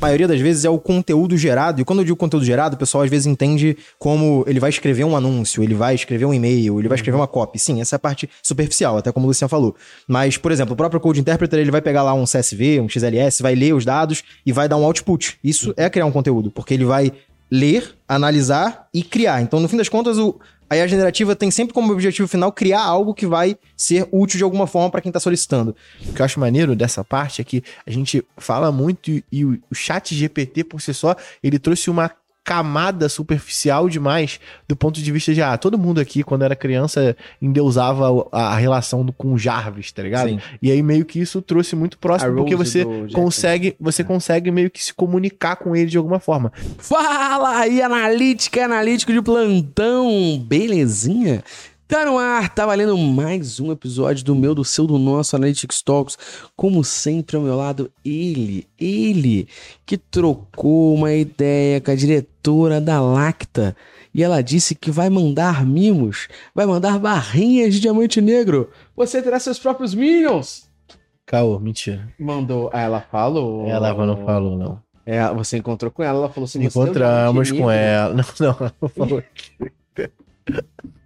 maioria das vezes é o conteúdo gerado. E quando eu digo conteúdo gerado, o pessoal às vezes entende como ele vai escrever um anúncio, ele vai escrever um e-mail, ele vai escrever uma copy. Sim, essa é a parte superficial, até como o Luciano falou. Mas, por exemplo, o próprio Code Interpreter, ele vai pegar lá um CSV, um XLS, vai ler os dados e vai dar um output. Isso é criar um conteúdo, porque ele vai ler, analisar e criar. Então, no fim das contas, o, a IA generativa tem sempre como objetivo final criar algo que vai ser útil de alguma forma para quem está solicitando. O que eu acho maneiro dessa parte é que a gente fala muito e, e o chat GPT por si só, ele trouxe uma camada superficial demais do ponto de vista de, ah, todo mundo aqui, quando era criança, endeusava a, relação do, com Jarvis, tá ligado? Sim. E aí meio que isso trouxe muito próximo, porque você consegue, você é. consegue meio que se comunicar com ele de alguma forma. Fala aí, analítica, analítico de plantão, belezinha? Tá no ar, tá valendo mais um episódio do meu, do seu, do nosso Analytics Talks. Como sempre, ao meu lado, ele, ele, que trocou uma ideia com a diretora da Lacta. E ela disse que vai mandar mimos, vai mandar barrinhas de diamante negro. Você terá seus próprios minions. Caô, mentira. Mandou. Ah, ela falou? Ela não falou, não. É, você encontrou com ela, ela falou assim: Encontramos com ela. Não, não, ela não falou.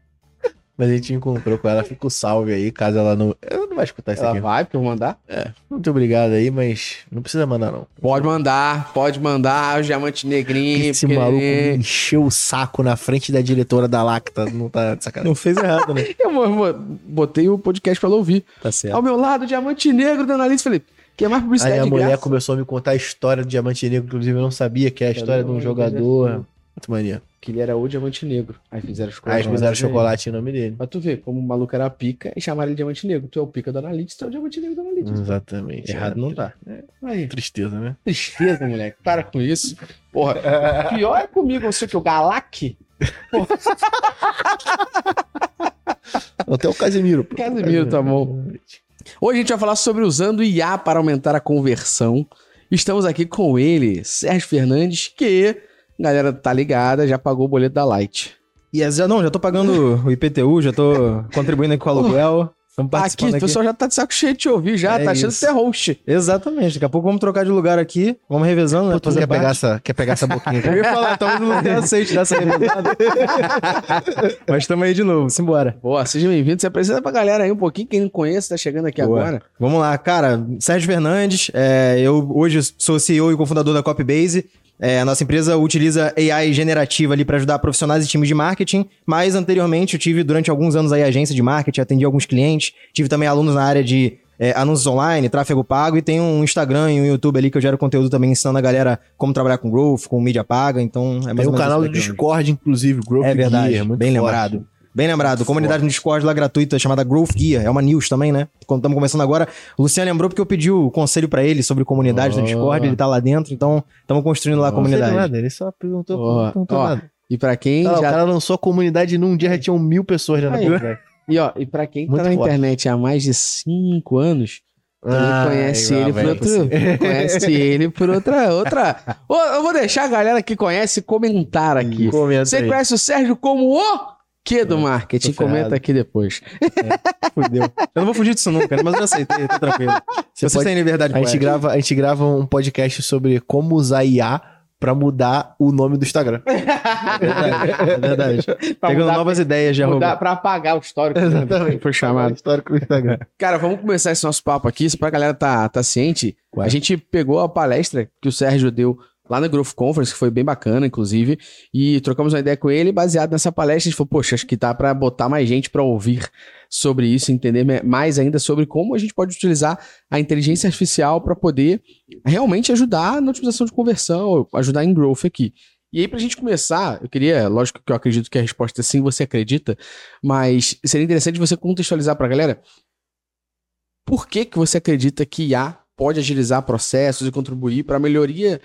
Mas a gente encontrou com ela, fica o salve aí, caso ela não. Ela não vai escutar isso ela aqui. Ela vai pra eu mandar? É. Muito obrigado aí, mas não precisa mandar, não. Pode mandar, pode mandar o diamante negrinho. Esse porque... maluco encheu o saco na frente da diretora da Lacta. Não tá de sacanagem. Não fez errado, né? eu botei o podcast pra ela ouvir. Tá certo. Ao meu lado, diamante negro da analista. Falei, que é mais publicidade. Aí a mulher graça. começou a me contar a história do diamante negro, inclusive eu não sabia que é a história de um jogador. Muito mania que ele era o Diamante Negro. Aí fizeram chocolate. Aí fizeram chocolate em nome dele. Mas tu vê, como o maluco era pica e chamaram ele de Diamante Negro. Tu é o pica do Analytics, tu é o Diamante Negro do Analytics. Exatamente. Errado é. não tá. É. Aí. Tristeza, né? Tristeza, moleque. Para com isso. Porra, pior é comigo, você que o Galac. Até o Casemiro. Pô. Casemiro, tá bom. Hoje a gente vai falar sobre usando IA para aumentar a conversão. Estamos aqui com ele, Sérgio Fernandes, que galera tá ligada, já pagou o boleto da Light. E já, não, já tô pagando o IPTU, já tô contribuindo aqui com o aluguel. Aqui, o pessoal já tá de saco cheio de te ouvir, já, é tá achando que você é host. Exatamente, daqui a pouco vamos trocar de lugar aqui, vamos revezando, né? Pô, quer, pegar essa, quer pegar essa boquinha aqui? Eu ia falar, talvez no lugar aceite dessa revezada. Mas tamo aí de novo, simbora. Boa, seja bem-vindo, você apresenta pra galera aí um pouquinho, quem não conhece, tá chegando aqui Boa. agora. Vamos lá, cara, Sérgio Fernandes, é, eu hoje sou CEO e cofundador da Copybase, é, a nossa empresa utiliza AI generativa ali para ajudar profissionais e times de marketing, mas anteriormente eu tive durante alguns anos aí agência de marketing, atendi alguns clientes, tive também alunos na área de é, anúncios online, tráfego pago e tem um Instagram e um YouTube ali que eu gero conteúdo também ensinando a galera como trabalhar com growth, com mídia paga, então é mais Tem um canal do Discord, inclusive, Growth É verdade, Gear, bem forte. lembrado. Bem lembrado, comunidade no Discord lá gratuita chamada Growth Gear, é uma news também, né? Quando estamos começando agora, o Luciano lembrou porque eu pedi o conselho para ele sobre comunidade oh. no Discord, ele tá lá dentro, então estamos construindo lá a comunidade. Nada, ele só perguntou, oh. perguntou oh. nada. E para quem já... O cara lançou a comunidade num dia já tinham mil pessoas já na comunidade. E ó, e para quem Muito tá na forte. internet há mais de cinco anos, ah, conhece, ele por outro, conhece ele por outra. outra. eu vou deixar a galera que conhece comentar aqui. Comenta Você aí. conhece o Sérgio como o que do é, marketing? Comenta aqui depois. É, fudeu. Eu não vou fugir disso nunca, mas eu já aceitei, tá tranquilo. Você Vocês pode... têm liberdade a gente grava A gente grava um podcast sobre como usar IA pra mudar o nome do Instagram. É verdade. É verdade. Pegando mudar, novas ideias de arroba. Pra apagar o histórico. Exatamente. Foi chamado. histórico do Instagram. Cara, vamos começar esse nosso papo aqui, só pra galera tá, tá ciente. Ué. A gente pegou a palestra que o Sérgio deu lá na Growth Conference, que foi bem bacana, inclusive, e trocamos uma ideia com ele, baseado nessa palestra, a gente falou, poxa, acho que tá para botar mais gente para ouvir sobre isso, entender mais ainda sobre como a gente pode utilizar a inteligência artificial para poder realmente ajudar na otimização de conversão, ajudar em growth aqui. E aí, pra gente começar, eu queria, lógico que eu acredito que a resposta é sim, você acredita, mas seria interessante você contextualizar pra galera por que, que você acredita que IA pode agilizar processos e contribuir para a melhoria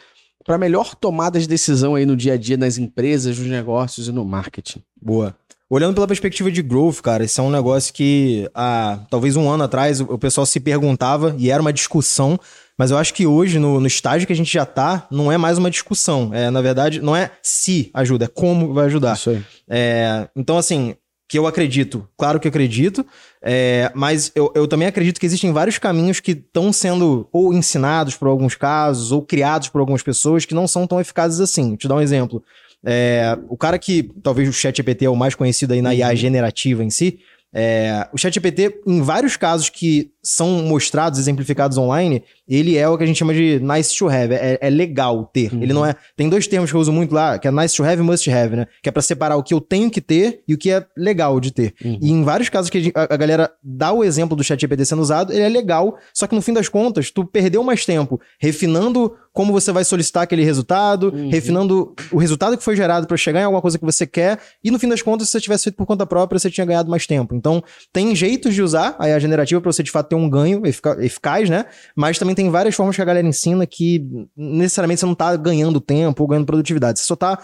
para melhor tomada de decisão aí no dia a dia nas empresas, nos negócios e no marketing? Boa. Olhando pela perspectiva de growth, cara, isso é um negócio que há talvez um ano atrás o pessoal se perguntava e era uma discussão, mas eu acho que hoje, no, no estágio que a gente já tá, não é mais uma discussão. É, na verdade, não é se ajuda, é como vai ajudar. Isso aí. É, então, assim, que eu acredito, claro que eu acredito, é, mas eu, eu também acredito que existem vários caminhos que estão sendo ou ensinados por alguns casos, ou criados por algumas pessoas que não são tão eficazes assim. Vou te dar um exemplo. É, o cara que, talvez o ChatGPT é o mais conhecido aí na IA generativa em si, é, o ChatGPT, em vários casos que são mostrados, exemplificados online, ele é o que a gente chama de nice to have, é, é legal ter. Uhum. Ele não é. Tem dois termos que eu uso muito lá, que é nice to have e must have, né? Que é pra separar o que eu tenho que ter e o que é legal de ter. Uhum. E em vários casos que a, a, galera dá o exemplo do ChatGPT sendo usado, ele é legal, só que no fim das contas, tu perdeu mais tempo refinando como você vai solicitar aquele resultado, uhum. refinando o resultado que foi gerado para chegar em alguma coisa que você quer, e no fim das contas, se você tivesse feito por conta própria, você tinha ganhado mais tempo. Então, tem jeitos de usar a IA generativa para você de fato ter um ganho eficaz, né? Mas também tem várias formas que a galera ensina que necessariamente você não tá ganhando tempo ou ganhando produtividade. Você só tá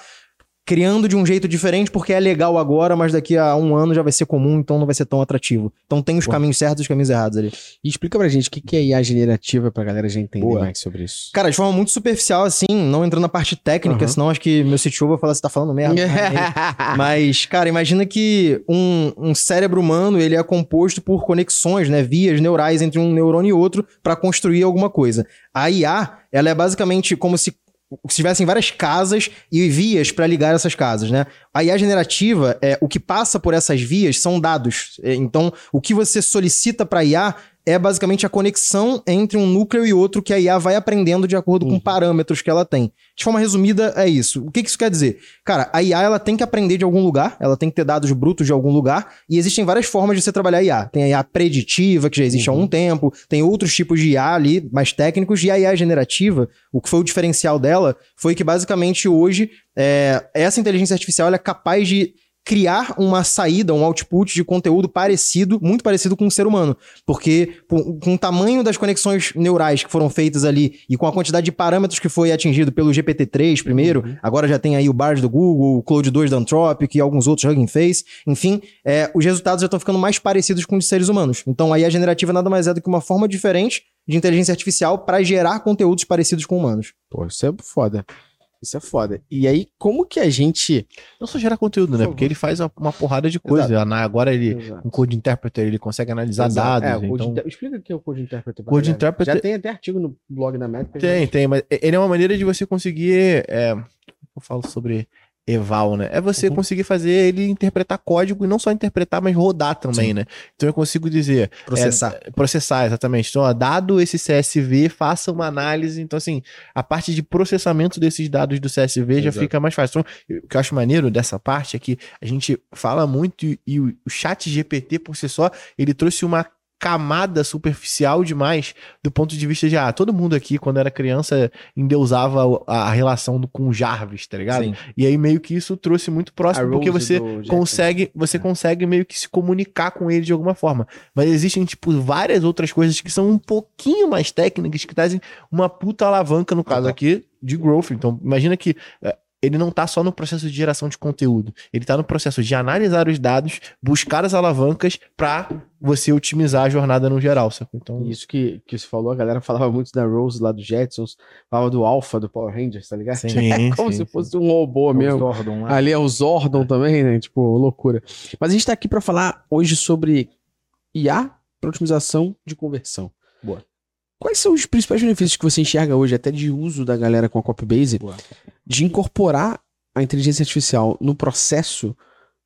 criando de um jeito diferente porque é legal agora, mas daqui a um ano já vai ser comum, então não vai ser tão atrativo. Então tem os Boa. caminhos certos e os caminhos errados ali. E explica pra gente o que é IA generativa pra galera já entender Boa. mais sobre isso. Cara, de forma muito superficial, assim, não entrando na parte técnica, uhum. senão acho que meu CTO vai falar, você tá falando merda. mas, cara, imagina que um, um cérebro humano, ele é composto por conexões, né, vias neurais entre um neurônio e outro para construir alguma coisa. A IA, ela é basicamente como se se tivessem várias casas e vias para ligar essas casas, né? A IA generativa, é, o que passa por essas vias são dados. É, então, o que você solicita para IA é basicamente a conexão entre um núcleo e outro que a IA vai aprendendo de acordo uhum. com parâmetros que ela tem. De forma resumida, é isso. O que, isso quer dizer? Cara, a IA ela tem que aprender de algum lugar, ela tem que ter dados brutos de algum lugar, e existem várias formas de você trabalhar a IA. Tem a IA preditiva, que já existe uhum. há algum tempo, tem outros tipos de IA ali, mais técnicos, e a IA generativa, o que foi o diferencial dela, foi que basicamente hoje é, essa inteligência artificial é capaz de criar uma saída, um output de conteúdo parecido, muito parecido com o ser humano. Porque com o tamanho das conexões neurais que foram feitas ali e com a quantidade de parâmetros que foi atingido pelo GPT-3 primeiro, uhum. agora já tem aí o Bard do Google, o Cloud 2 da Anthropic e alguns outros Hugging Face, enfim, é, os resultados já estão ficando mais parecidos com os seres humanos. Então a IA generativa nada mais é do que uma forma diferente de inteligência artificial para gerar conteúdos parecidos com humanos. Pô, isso é foda. Isso é foda. E aí, como que a gente. Não só gera conteúdo, né? Porque ele faz uma porrada de coisa. Exato. Agora ele, Exato. um Code Interpreter, ele consegue analisar Exato. dados. É, então... Inter... Explica o que é o Code Interpreter. Code Interpreter. Já tem até artigo no blog da Meta. Tem, tem, mas ele é uma maneira de você conseguir. É... Eu falo sobre eval, né? É você uhum. conseguir fazer ele interpretar código e não só interpretar, mas rodar também, Sim. né? Então eu consigo dizer processar, é, processar exatamente. Então, ó, dado esse CSV, faça uma análise. Então assim, a parte de processamento desses dados do CSV Exato. já fica mais fácil. Então, o que eu acho maneiro dessa parte é que a gente fala muito e, e o chat GPT por si só, ele trouxe uma camada superficial demais do ponto de vista de, ah, todo mundo aqui, quando era criança, endeusava a relação do, com Jarvis, tá ligado? Sim. E aí meio que isso trouxe muito próximo, porque você consegue, você é. consegue meio que se comunicar com ele de alguma forma. Mas existem, tipo, várias outras coisas que são um pouquinho mais técnicas, que trazem uma puta alavanca, no caso aqui, de growth. Então, imagina que eh, ele não está só no processo de geração de conteúdo, ele está no processo de analisar os dados, buscar as alavancas para você otimizar a jornada no geral, sacou? Então... Isso que, que você falou, a galera falava muito da Rose lá do Jetsons, falava do Alpha do Power Rangers, tá ligado? Sim, é como sim, se fosse um robô é mesmo. Zordon, né? Ali é o Zordon também, né? Tipo, loucura. Mas a gente tá aqui para falar hoje sobre IA para otimização de conversão. Boa. Quais são os principais benefícios que você enxerga hoje, até de uso da galera com a Copybase, Boa. de incorporar a inteligência artificial no processo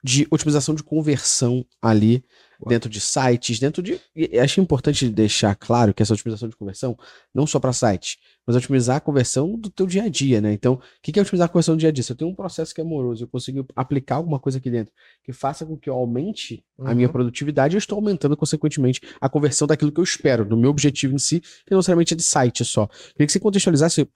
de otimização de conversão ali dentro de sites, dentro de. E acho importante deixar claro que essa otimização de conversão, não só para sites, mas otimizar a conversão do teu dia a dia, né? Então, o que é otimizar a conversão do dia a dia? Se eu tenho um processo que é moroso, eu consigo aplicar alguma coisa aqui dentro que faça com que eu aumente uhum. a minha uhum. produtividade, eu estou aumentando, consequentemente, a conversão daquilo que eu espero, do meu objetivo em si, que não necessariamente é de site só. Queria que você contextualizasse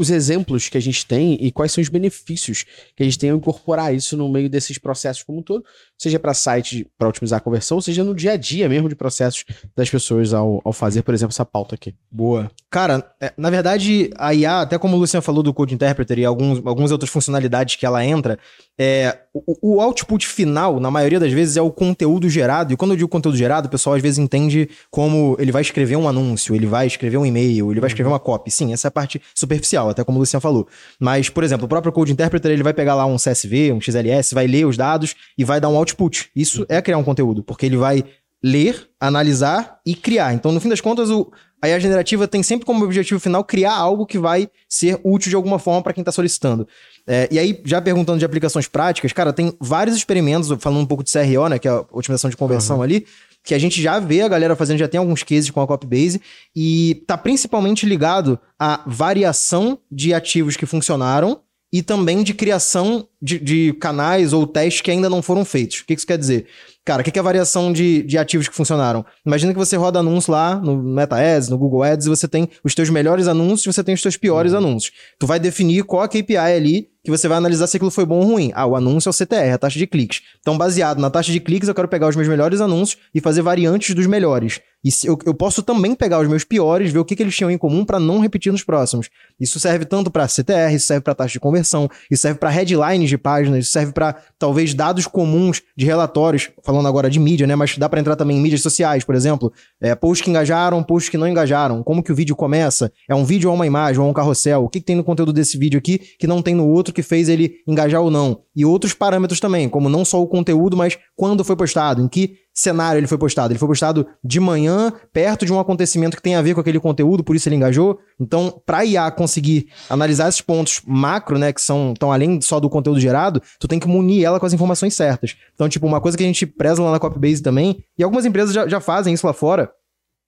os exemplos que a gente tem e quais são os benefícios que a gente tem ao incorporar isso no meio desses processos como um todo, seja para site para otimizar a conversão, seja no dia a dia mesmo de processos das pessoas ao, ao fazer, por exemplo, essa pauta aqui. Boa. Cara, é, na verdade, a IA, até como o Luciano falou do Code Interpreter e alguns, algumas outras funcionalidades que ela entra, é, o, o, output final, na maioria das vezes, é o conteúdo gerado. E quando eu digo conteúdo gerado, o pessoal às vezes entende como ele vai escrever um anúncio, ele vai escrever um e-mail, ele vai escrever uma copy. Sim, essa é a parte superficial até como o Luciano falou. Mas, por exemplo, o próprio Code Interpreter, ele vai pegar lá um CSV, um XLS, vai ler os dados e vai dar um output. Isso é criar um conteúdo, porque ele vai ler, analisar e criar. Então, no fim das contas, o, a IA generativa tem sempre como objetivo final criar algo que vai ser útil de alguma forma para quem está solicitando. É, e aí, já perguntando de aplicações práticas, cara, tem vários experimentos, falando um pouco de CRO, né, que é a otimização de conversão uhum. ali, que a gente já vê a galera fazendo, já tem alguns cases com a Copybase, e tá principalmente ligado à variação de ativos que funcionaram e também de criação de, de, canais ou testes que ainda não foram feitos. O que isso quer dizer? Cara, o que é a variação de, de ativos que funcionaram? Imagina que você roda anúncio lá no Meta Ads, no Google Ads, e você tem os teus melhores anúncios e você tem os teus piores uhum. anúncios. Tu vai definir qual a KPI ali que você vai analisar se aquilo foi bom ou ruim. Ah, o anúncio é o CTR, a taxa de cliques. Então, baseado na taxa de cliques, eu quero pegar os meus melhores anúncios e fazer variantes dos melhores. E eu, eu posso também pegar os meus piores, ver o que, que eles tinham em comum para não repetir nos próximos. Isso serve tanto para CTR, isso serve para taxa de conversão, isso serve para headlines de páginas, isso serve para talvez dados comuns de relatórios, falando agora de mídia, né? Mas dá para entrar também em mídias sociais, por exemplo. É, posts que engajaram, posts que não engajaram. Como que o vídeo começa? É um vídeo ou uma imagem ou um carrossel? O que, que tem no conteúdo desse vídeo aqui que não tem no outro que fez ele engajar ou não? E outros parâmetros também, como não só o conteúdo, mas quando foi postado, em que cenário ele foi postado. Ele foi postado de manhã, perto de um acontecimento que tem a ver com aquele conteúdo, por isso ele engajou. Então, para IA conseguir analisar esses pontos macro, né, que são tão além só do conteúdo gerado, tu tem que munir ela com as informações certas. Então, tipo, uma coisa que a gente preza lá na Copybase também, e algumas empresas já, já fazem isso lá fora,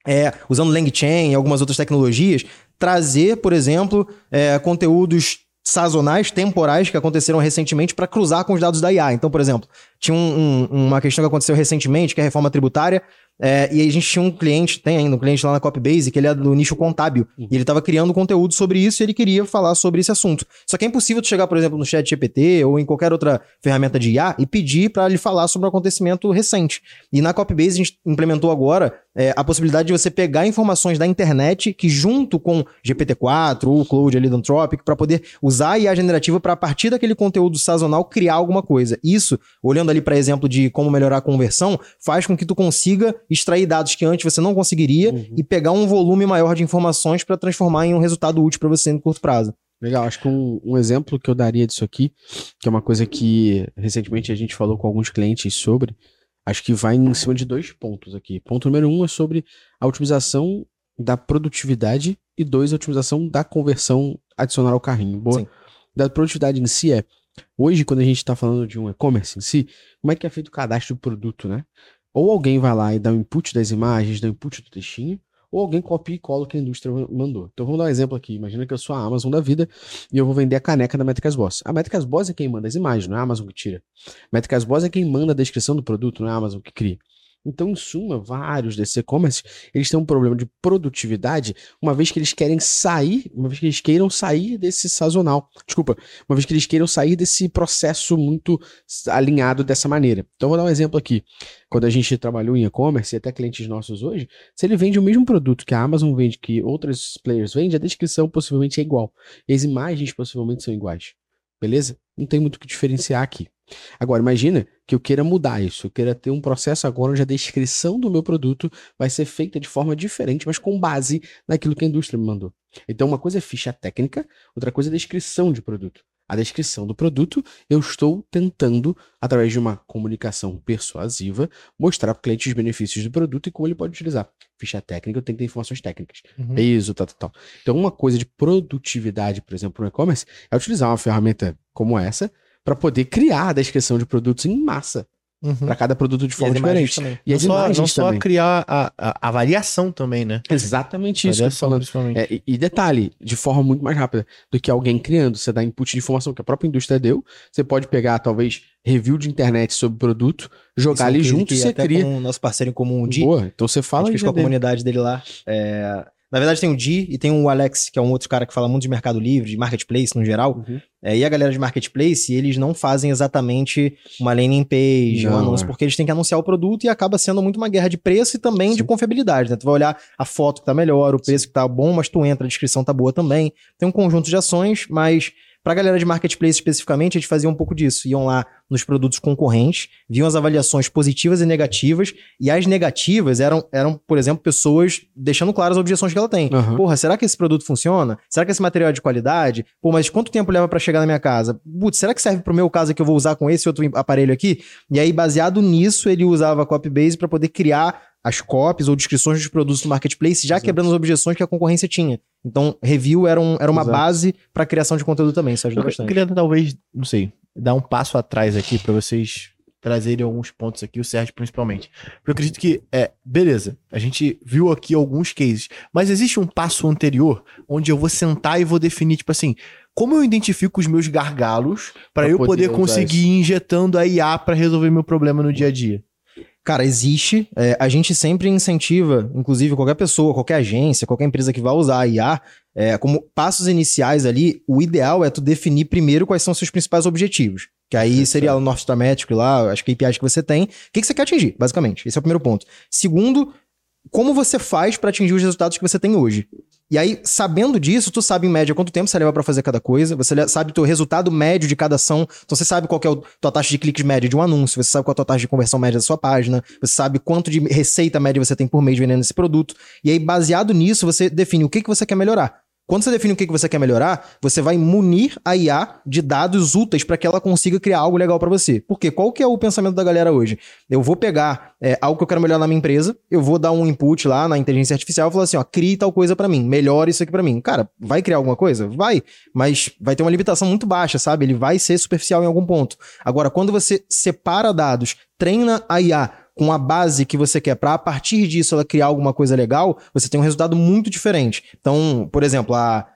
é, usando LangChain e algumas outras tecnologias, trazer, por exemplo, é, conteúdos sazonais, temporais, que aconteceram recentemente para cruzar com os dados da IA. Então, por exemplo, tinha um, um, uma questão que aconteceu recentemente, que é a reforma tributária, é, e aí a gente tinha um cliente, tem ainda um cliente lá na Copybase, que ele é do nicho contábil. Uhum. E ele estava criando conteúdo sobre isso e ele queria falar sobre esse assunto. Só que é impossível tu chegar, por exemplo, no chat GPT ou em qualquer outra ferramenta de IA e pedir para ele falar sobre um acontecimento recente. E na Copybase a gente implementou agora é, a possibilidade de você pegar informações da internet que junto com GPT-4 ou o Cloud ali do Anthropic para poder usar a IA generativa para a partir daquele conteúdo sazonal criar alguma coisa. Isso, olhando ali para exemplo de como melhorar a conversão, faz com que tu consiga extrair dados que antes você não conseguiria uhum. e pegar um volume maior de informações para transformar em um resultado útil para você no curto prazo. Legal, acho que um, um, exemplo que eu daria disso aqui, que é uma coisa que recentemente a gente falou com alguns clientes sobre, acho que vai em cima de dois pontos aqui. Ponto número um é sobre a otimização da produtividade e dois, a otimização da conversão adicional ao carrinho. Boa. Sim. Da produtividade em si é, hoje quando a gente está falando de um e-commerce em si, como é que é feito o cadastro do produto, né? Ou alguém vai lá e dá o input das imagens, dá o input do textinho, ou alguém copia e cola o que a indústria mandou. Então vamos dar um exemplo aqui. Imagina que eu sou a Amazon da vida e eu vou vender a caneca da Métricas Boss. A Métricas Boss é quem manda as imagens, não é a Amazon que tira. Métricas Boss é quem manda a descrição do produto, não é a Amazon que cria. Então, em suma, vários desses e-commerce, eles têm um problema de produtividade, uma vez que eles querem sair, uma vez que eles queiram sair desse sazonal. Desculpa, uma vez que eles queiram sair desse processo muito alinhado dessa maneira. Então, vou dar um exemplo aqui. Quando a gente trabalhou em e-commerce, e até clientes nossos hoje, se ele vende o mesmo produto que a Amazon vende, que outros players vendem, a descrição possivelmente é igual. E as imagens possivelmente são iguais. Beleza? Não tem muito o que diferenciar aqui. Agora, imagina que eu queira mudar isso, eu queira ter um processo agora onde a descrição do meu produto vai ser feita de forma diferente, mas com base naquilo que a indústria me mandou. Então, uma coisa é ficha técnica, outra coisa é descrição de produto. A descrição do produto, eu estou tentando, através de uma comunicação persuasiva, mostrar para o cliente os benefícios do produto e como ele pode utilizar. Ficha técnica, eu tenho que ter informações técnicas. Uhum. Peso, tal, tal, tal. Então, uma coisa de produtividade, por exemplo, no e-commerce, é utilizar uma ferramenta como essa para poder criar a descrição de produtos em massa. Uhum. Para cada produto de forma diferente. Também. E não só, não só criar a, a, a, variação também, né? Exatamente isso. Falando. É, e, e, detalhe, de forma muito mais rápida do que alguém criando. Você dá input de informação que a própria indústria deu. Você pode pegar, talvez, review de internet sobre produto, jogar ali junto e você cria. Com o nosso parceiro em comum, o Di. Boa, então você fala. A gente com a comunidade dele lá. É, na verdade, tem o Di e tem o Alex, que é um outro cara que fala muito de mercado livre, de marketplace no geral. Uhum. É, e a galera de marketplace, eles não fazem exatamente uma landing page, não, um anúncio, é. porque eles têm que anunciar o produto e acaba sendo muito uma guerra de preço e também Sim. de confiabilidade. Né? Tu vai olhar a foto que tá melhor, o preço Sim. que tá bom, mas tu entra, a descrição tá boa também. Tem um conjunto de ações, mas Pra galera de marketplace especificamente, a gente fazia um pouco disso. Iam lá nos produtos concorrentes, viam as avaliações positivas e negativas, e as negativas eram, eram por exemplo, pessoas deixando claras as objeções que ela tem. Aham. Porra, será que esse produto funciona? Será que esse material é de qualidade? Pô, mas quanto tempo leva pra chegar na minha casa? Putz, será que serve pro meu caso que eu vou usar com esse outro aparelho aqui? E aí, baseado nisso, ele usava a Copybase para poder criar as copies ou descrições dos produtos no marketplace, já Exato. quebrando as objeções que a concorrência tinha. Então, review era, um, era uma Exato. base para criação de conteúdo também, isso ajuda Eu, eu bastante. queria talvez, não sei, dar um passo atrás aqui pra vocês trazerem alguns pontos aqui, o Sérgio principalmente. Porque eu acredito que, é, beleza, a gente viu aqui alguns cases, mas existe um passo anterior onde eu vou sentar e vou definir, tipo assim, como eu identifico os meus gargalos Pra eu poder poder conseguir ir injetando a IA pra resolver meu problema no dia a dia? Cara, existe. é, a gente sempre incentiva, inclusive qualquer pessoa, qualquer agência, qualquer empresa que vá usar a IA, é, como passos iniciais ali, o ideal é tu definir primeiro quais são os seus principais objetivos. Que aí seria o North Star Metric lá, as KPIs que você tem. O que, que você quer atingir, basicamente? Esse é o primeiro ponto. Segundo, como você faz para atingir os resultados que você tem hoje. E aí, sabendo disso, tu sabe em média quanto tempo você leva pra fazer cada coisa, você sabe o resultado médio de cada ação, então você sabe qual é a tua taxa de cliques média de um anúncio, você sabe qual é a tua taxa de conversão média da sua página, você sabe quanto de receita média você tem por mês vendendo esse produto. E aí, baseado nisso, você define o que, que você quer melhorar. Quando você define o que, você quer melhorar, você vai munir a IA de dados úteis para que ela consiga criar algo legal para você. Por quê? Qual que é o pensamento da galera hoje? Eu vou pegar é, algo que eu quero melhorar na minha empresa, eu vou dar um input lá na inteligência artificial e falar assim, ó, crie tal coisa para mim, melhore isso aqui para mim. Cara, vai criar alguma coisa? Vai, mas vai ter uma limitação muito baixa, sabe? Ele vai ser superficial em algum ponto. Agora, quando você separa dados, treina a IA com a base que você quer para a partir disso ela criar alguma coisa legal, você tem um resultado muito diferente. Então, por exemplo, há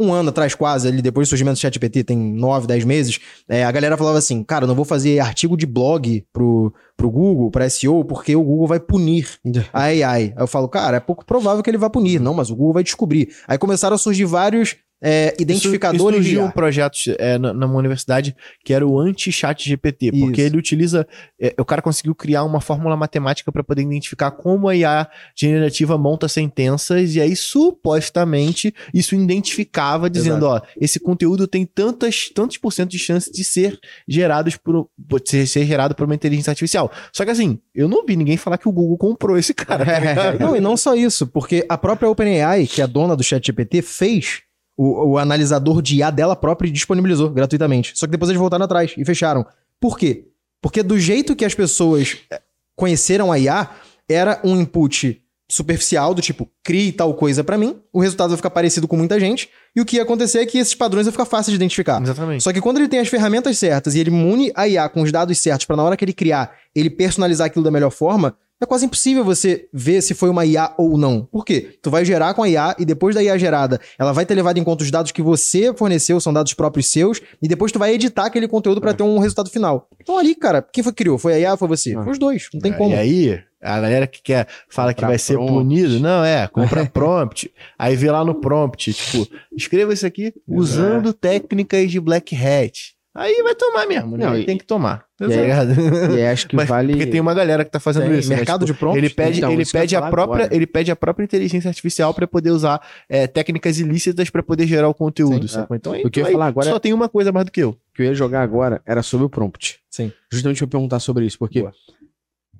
um ano atrás, quase, ali, depois do surgimento do ChatGPT, tem 9, 10 meses, é, a galera falava assim, cara, não vou fazer artigo de blog pro, pro Google, pra SEO, porque o Google vai punir a AI. Aí eu falo, cara, é pouco provável que ele vá punir. Não, mas o Google vai descobrir. Aí começaram a surgir vários é, identificadores Isso, de surgiu IA. um projeto é, na, minha universidade que era o anti-chat GPT, porque Isso. ele utiliza. é, o cara conseguiu criar uma fórmula matemática para poder identificar como a IA generativa monta sentenças, e aí supostamente isso identificava, dizendo: ó, esse conteúdo tem tantas, tantos por cento de chance de ser gerados por, ser, ser gerado por uma inteligência artificial. Só que assim, eu não vi ninguém falar que o Google comprou esse cara. tá? Não, e não só isso, porque a própria OpenAI, que é a dona do ChatGPT, fez o, o analisador de IA dela própria e disponibilizou gratuitamente. Só que depois eles voltaram atrás e fecharam. Por quê? Porque do jeito que as pessoas eh, conheceram a IA, era um input superficial, do tipo, crie tal coisa pra mim, o resultado vai ficar parecido com muita gente, e o que ia acontecer é que esses padrões vão ficar fáceis de identificar. Exatamente. Só que quando ele tem as ferramentas certas e ele mune a IA com os dados certos pra na hora que ele criar, ele personalizar aquilo da melhor forma, é quase impossível você ver se foi uma IA ou não. Por quê? Tu vai gerar com a IA e depois da IA gerada, ela vai ter levado em conta os dados que você forneceu, são dados próprios seus, e depois tu vai editar aquele conteúdo pra ter um resultado final. Então ali, cara, quem foi que criou? Foi a IA ou foi você? Ah. Foi os dois, não tem É, como. E aí, a galera que quer, fala que vai ser prompt. punido, não, é, compra prompt. aí vê lá no prompt, tipo, escreva isso aqui usando técnicas de Black Hat. Aí vai tomar mesmo, né? Não, e- tem que tomar. e Tá aí- ligado? E acho que Mas vale. Porque tem uma galera que tá fazendo Tem isso. né? mercado Tipo, de prompt? ele pede, Então, ele isso que eu ia pede a falar própria, agora. ele pede a própria inteligência artificial para poder usar é, técnicas ilícitas para poder gerar o conteúdo, Sim, sacou? Então aí, O que eu ia aí falar agora só é- tem uma coisa mais do que eu. O que eu ia jogar agora era sobre o prompt. Sim. Justamente eu perguntar sobre isso, porque Boa.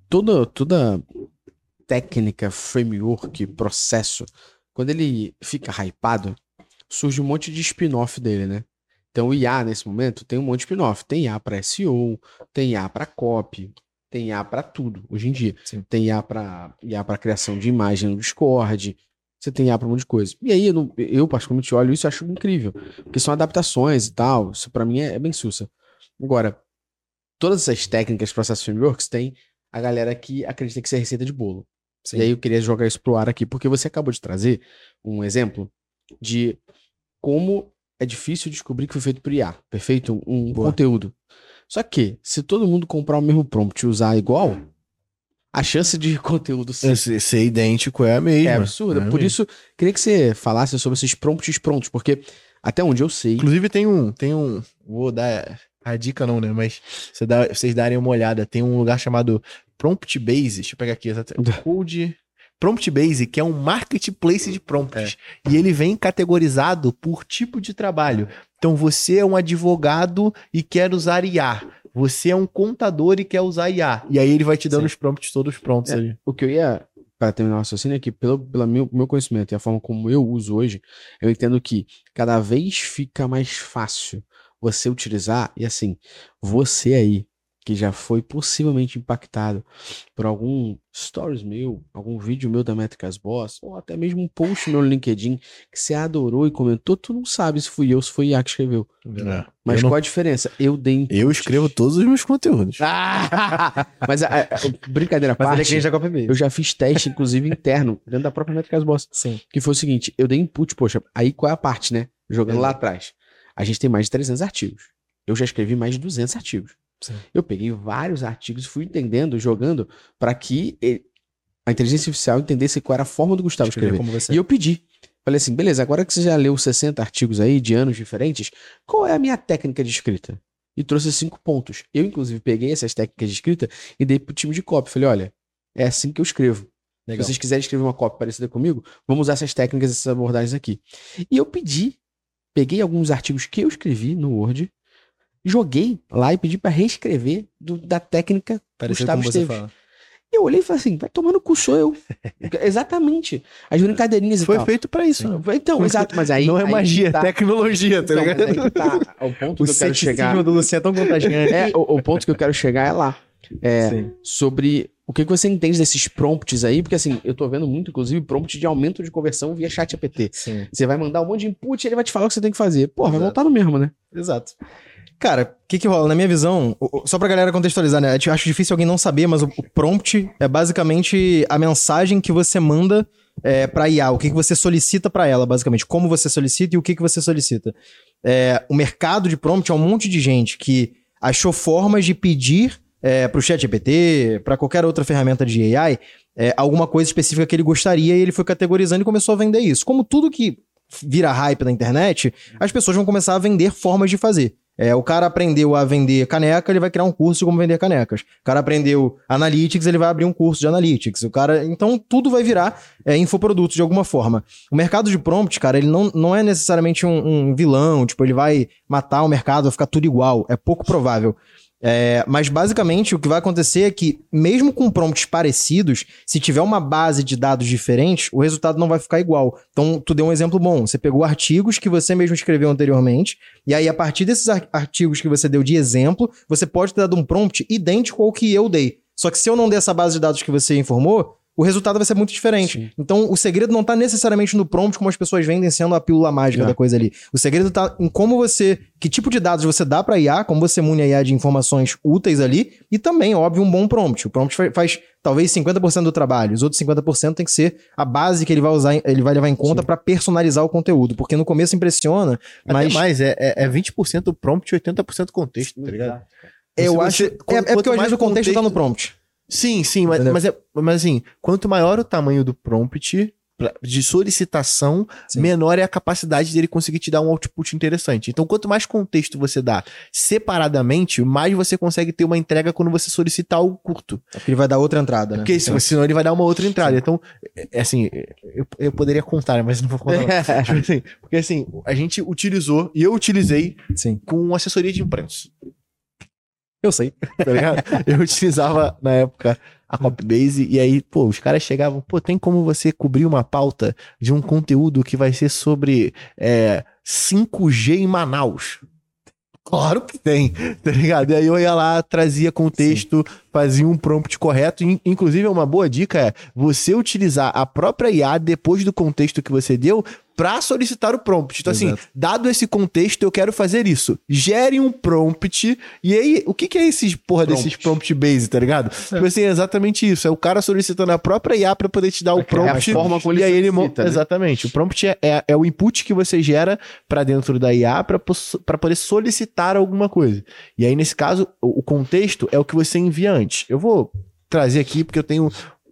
toda, toda técnica, framework, processo, quando ele fica hypado, surge um monte de spin-off dele, né? Então o IA nesse momento tem um monte de spin-off. Tem IA para SEO, tem IA para copy, tem IA para tudo hoje em dia. Sim. Tem IA para IA para criação de imagem no Discord. Você tem IA para um monte de coisa. E aí eu, não- eu particularmente olho isso e acho incrível, porque são adaptações e tal. Isso para mim é, é bem sussa. Agora, todas essas técnicas, processos frameworks, tem a galera que acredita que isso é receita de bolo. Sim. E aí eu queria jogar isso pro ar aqui, porque você acabou de trazer um exemplo de como é difícil descobrir que foi feito por IA, perfeito? Um Boa. conteúdo. Só que, se todo mundo comprar o mesmo prompt e usar igual, a chance de conteúdo ser, Ser, ser idêntico é a mesma. é absurda. É Por mesma. isso, queria que você falasse sobre esses prompts prontos, porque até onde eu sei. Inclusive tem um, tem um, vou dar a dica não, né, mas você dá, vocês darem uma olhada, tem um lugar chamado Prompt Base, deixa eu pegar aqui, code Prompt Basic é um marketplace de prompts. E ele vem categorizado por tipo de trabalho. Então você é um advogado e quer usar IA. Você é um contador e quer usar IA. E aí ele vai te dando Sim. os prompts todos prontos É. ali. O que eu ia, para terminar o raciocínio, é que pelo, pelo meu, meu conhecimento e a forma como eu uso hoje, eu entendo que cada vez fica mais fácil você utilizar, e assim, você aí, que já foi possivelmente impactado por algum stories meu, algum vídeo meu da Métricas Boss, ou até mesmo um post meu no LinkedIn que você adorou e comentou, tu não sabe se fui eu, se foi IA que escreveu. Mas eu, não- qual a diferença? Eu dei eu escrevo todos os meus conteúdos. Ah! Mas a, a- a- brincadeira à é parte, eu já fiz teste, inclusive, interno, dentro da própria Métricas Boss. Sim. Que foi o seguinte, eu dei input, poxa, aí qual é a parte, né? Jogando lá Exato. atrás. A gente tem mais de 300 artigos. Eu já escrevi mais de 200 artigos. Sim. Eu peguei vários artigos e fui entendendo, jogando, para que ele- a inteligência artificial entendesse qual era a forma do Gustavo Escrever você. E eu pedi. Falei assim, beleza, agora que você já leu 60 artigos aí de anos diferentes, qual é a minha técnica de escrita? E trouxe cinco pontos. Eu, inclusive, peguei essas técnicas de escrita e dei pro time de copy. Falei, olha, é assim que eu escrevo. Legal. Se vocês quiserem escrever uma copy parecida comigo, vamos usar essas técnicas, essas abordagens aqui. E eu pedi, peguei alguns artigos que eu escrevi no Word, joguei lá e pedi para reescrever do- da técnica Parecido Gustavo Esteves. E eu olhei e falei assim, vai tomar no cu, sou eu. Exatamente. As brincadeirinhas e Foi tal. feito pra isso. Então, exato, mas aí. não é aí magia, tá. é tecnologia, tá Então, ligado? tá. O ponto O que eu quero chegar. do Luciano é tão contagiante. É, o, o ponto que eu quero chegar é lá. É, sobre o que, que você entende desses prompts aí, porque assim, eu tô vendo muito, inclusive, prompt de aumento de conversão via chat APT. Sim. Você vai mandar um monte de input e ele vai te falar o que você tem que fazer. Pô, vai voltar no mesmo, né? Exato. Cara, o que que rola? Na minha visão, o- o- só pra galera contextualizar, né? Eu acho difícil alguém não saber, mas o, o prompt é basicamente a mensagem que você manda é, pra IA, o que, que você solicita pra ela, basicamente. Como você solicita e o que, que você solicita. É, o mercado de prompt é um monte de gente que achou formas de pedir é, pro chat GPT, pra qualquer outra ferramenta de AI, é, alguma coisa específica que ele gostaria e ele foi categorizando e começou a vender isso. Como tudo que vira hype na internet, as pessoas vão começar a vender formas de fazer. É, o cara aprendeu a vender caneca, ele vai criar um curso de como vender canecas. O cara aprendeu analytics, ele vai abrir um curso de analytics. O cara, então tudo vai virar é, infoproduto de alguma forma. O mercado de prompt, cara, ele não, não é necessariamente um, um vilão, tipo, ele vai matar o mercado, vai ficar tudo igual. É pouco provável. É, mas basicamente o que vai acontecer é que, mesmo com prompts parecidos, se tiver uma base de dados diferentes, o resultado não vai ficar igual. Então, tu deu um exemplo bom. Você pegou artigos que você mesmo escreveu anteriormente, e aí, a partir desses ar- artigos que você deu de exemplo, você pode ter dado um prompt idêntico ao que eu dei. Só que se eu não der essa base de dados que você informou, o resultado vai ser muito diferente. Sim. Então, o segredo não tá necessariamente no prompt, como as pessoas vendem sendo a pílula mágica É. da coisa ali. O segredo tá em como você, que tipo de dados você dá pra IA, como você mune a IA de informações úteis ali, e também, óbvio, um bom prompt. O prompt fa- faz, talvez 50% do trabalho, os outros 50% tem que ser a base que ele vai usar, ele vai levar em conta pra personalizar o conteúdo, porque no começo impressiona, Até mas mais, é, é, é 20% prompt e 80% contexto, tá ligado? eu acho, você- é, é porque às vezes o contexto tá no prompt. Sim, sim, mas, mas, é, mas assim, quanto maior o tamanho do prompt pra- de solicitação, Sim. menor é a capacidade dele conseguir te dar um output interessante. Então, quanto mais contexto você dá separadamente, mais você consegue ter uma entrega quando você solicitar algo curto. É porque ele vai dar outra entrada, né? Porque se- senão ele vai dar uma outra entrada. Então, é, é assim, eu, eu poderia contar, mas não vou contar. não. Tipo assim, porque assim, a gente utilizou, e eu utilizei Sim. com assessoria de imprensa. Eu sei. tá ligado? Eu utilizava na época a Copybase e aí, pô, os caras chegavam, pô, tem como você cobrir uma pauta de um conteúdo que vai ser sobre é, 5G em Manaus? Claro que tem, tá ligado? E aí eu ia lá, trazia contexto, fazia um prompt correto. In- Inclusive, uma boa dica é você utilizar a própria IA depois do contexto que você deu para solicitar o prompt. Então, assim, Exato. dado esse contexto, eu quero fazer isso. Gere um prompt. E aí, o que, que é esses porra Prompt. desses prompt base, tá ligado? Tipo assim, é exatamente isso. É o cara solicitando a própria IA para poder te dar o prompt. a forma como e ele aí ele né? Exatamente. O prompt é, é, é o input que você gera para dentro da IA para poder solicitar alguma coisa. E aí, nesse caso, o, o contexto é o que você envia antes. Eu vou trazer aqui, porque eu tenho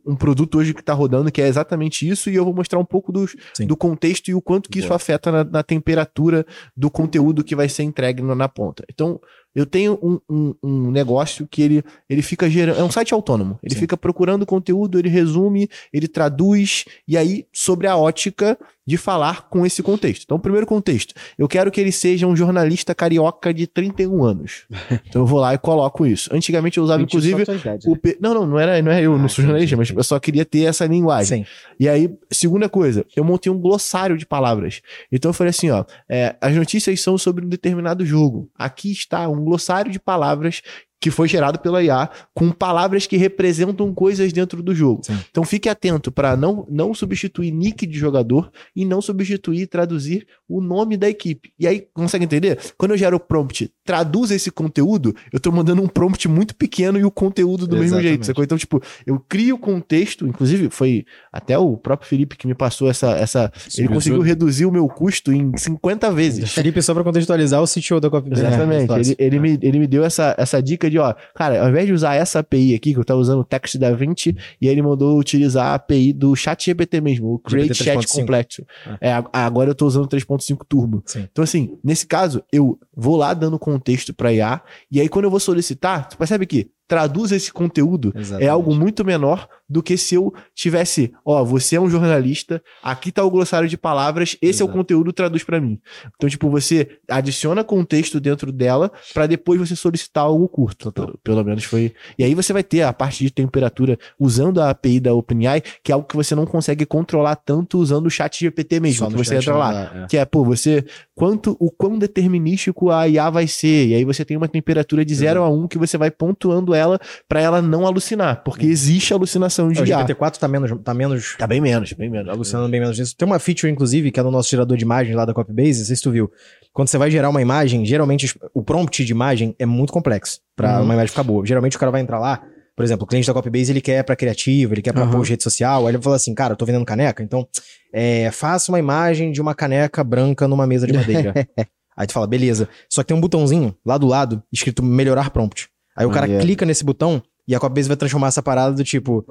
um produto hoje que está rodando que é exatamente isso, e eu vou mostrar um pouco dos, Sim. do contexto e o quanto que isso Boa. afeta na, na temperatura do conteúdo que vai ser entregue na, na ponta. Então, Eu tenho um, um, um negócio que ele, ele fica gerando. É um site autônomo. Ele Sim. fica procurando conteúdo, ele resume, ele traduz, e aí, sobre a ótica de falar com esse contexto. Então, primeiro contexto. Eu quero que ele seja um jornalista carioca de 31 anos. Então eu vou lá e coloco isso. Antigamente eu usava, inclusive. O P- Não, não, não era, não é eu, Ah, não sou jornalista, mas eu só queria ter essa linguagem. Sim. E aí, segunda coisa, eu montei um glossário de palavras. Então eu falei assim, ó, é, as notícias são sobre um determinado jogo. Aqui está um glossário de palavras que foi gerado pela IA com palavras que representam coisas dentro do jogo. Sim. Então fique atento para não, não substituir nick de jogador e não substituir e traduzir o nome da equipe. E aí, consegue entender? Quando eu gero o prompt, traduz esse conteúdo, eu tô mandando um prompt muito pequeno e o conteúdo do mesmo Exatamente. jeito. Sacou? Então, tipo, eu crio o contexto, inclusive foi até o próprio Felipe que me passou essa. essa ele conseguiu tudo. reduzir o meu custo em 50 vezes. Felipe, só pra contextualizar, o CTO da Copy Exatamente. Ele, ele, me, ele me deu essa, essa dica de, ó, cara, ao invés de usar essa API aqui, que eu tava usando o Text da 20, e aí ele mandou utilizar a API do chat GPT mesmo, o Create Chat 3.5. Complexo. É, a- agora eu tô usando o 3.5 Turbo. Sim. Então, assim, nesse caso, eu vou lá dando contexto pra IA, e aí quando eu vou solicitar, tu percebe que traduz esse conteúdo Exatamente. é algo muito menor do que se eu tivesse, ó, você é um jornalista, aqui tá o glossário de palavras, esse é o Exato. conteúdo, traduz pra mim. Então, tipo, você adiciona contexto dentro dela pra depois você solicitar algo curto. Pelo, pelo menos foi. E aí você vai ter a parte de temperatura usando a API da OpenAI, que é algo que você não consegue controlar tanto usando o chat GPT mesmo, Só que você entra lá. dá, é. Que é, pô, você. Quanto, o quão determinístico a IA vai ser. E aí você tem uma temperatura de 0 a 1 um que você vai pontuando ela pra ela não alucinar. Porque existe alucinação de É, O IA. GPT-4 tá menos, tá menos Tá bem menos, bem menos. alucinando bem menos disso. Tem uma feature, inclusive, que é no nosso gerador de imagem lá da Copybase, não sei se tu viu. Quando você vai gerar uma imagem, geralmente o prompt de imagem é muito complexo pra Uhum. uma imagem ficar boa. Geralmente o cara vai entrar lá, por exemplo, o cliente da Copybase, ele quer pra criativo, ele quer pra Aham. post rede social, aí ele fala assim, cara, eu tô vendendo caneca, então é, faça uma imagem de uma caneca branca numa mesa de madeira. aí tu fala, beleza. Só que tem um botãozinho lá do lado, escrito melhorar prompt. Aí o cara Maneiro. clica nesse botão e a Copybase vai transformar essa parada do tipo,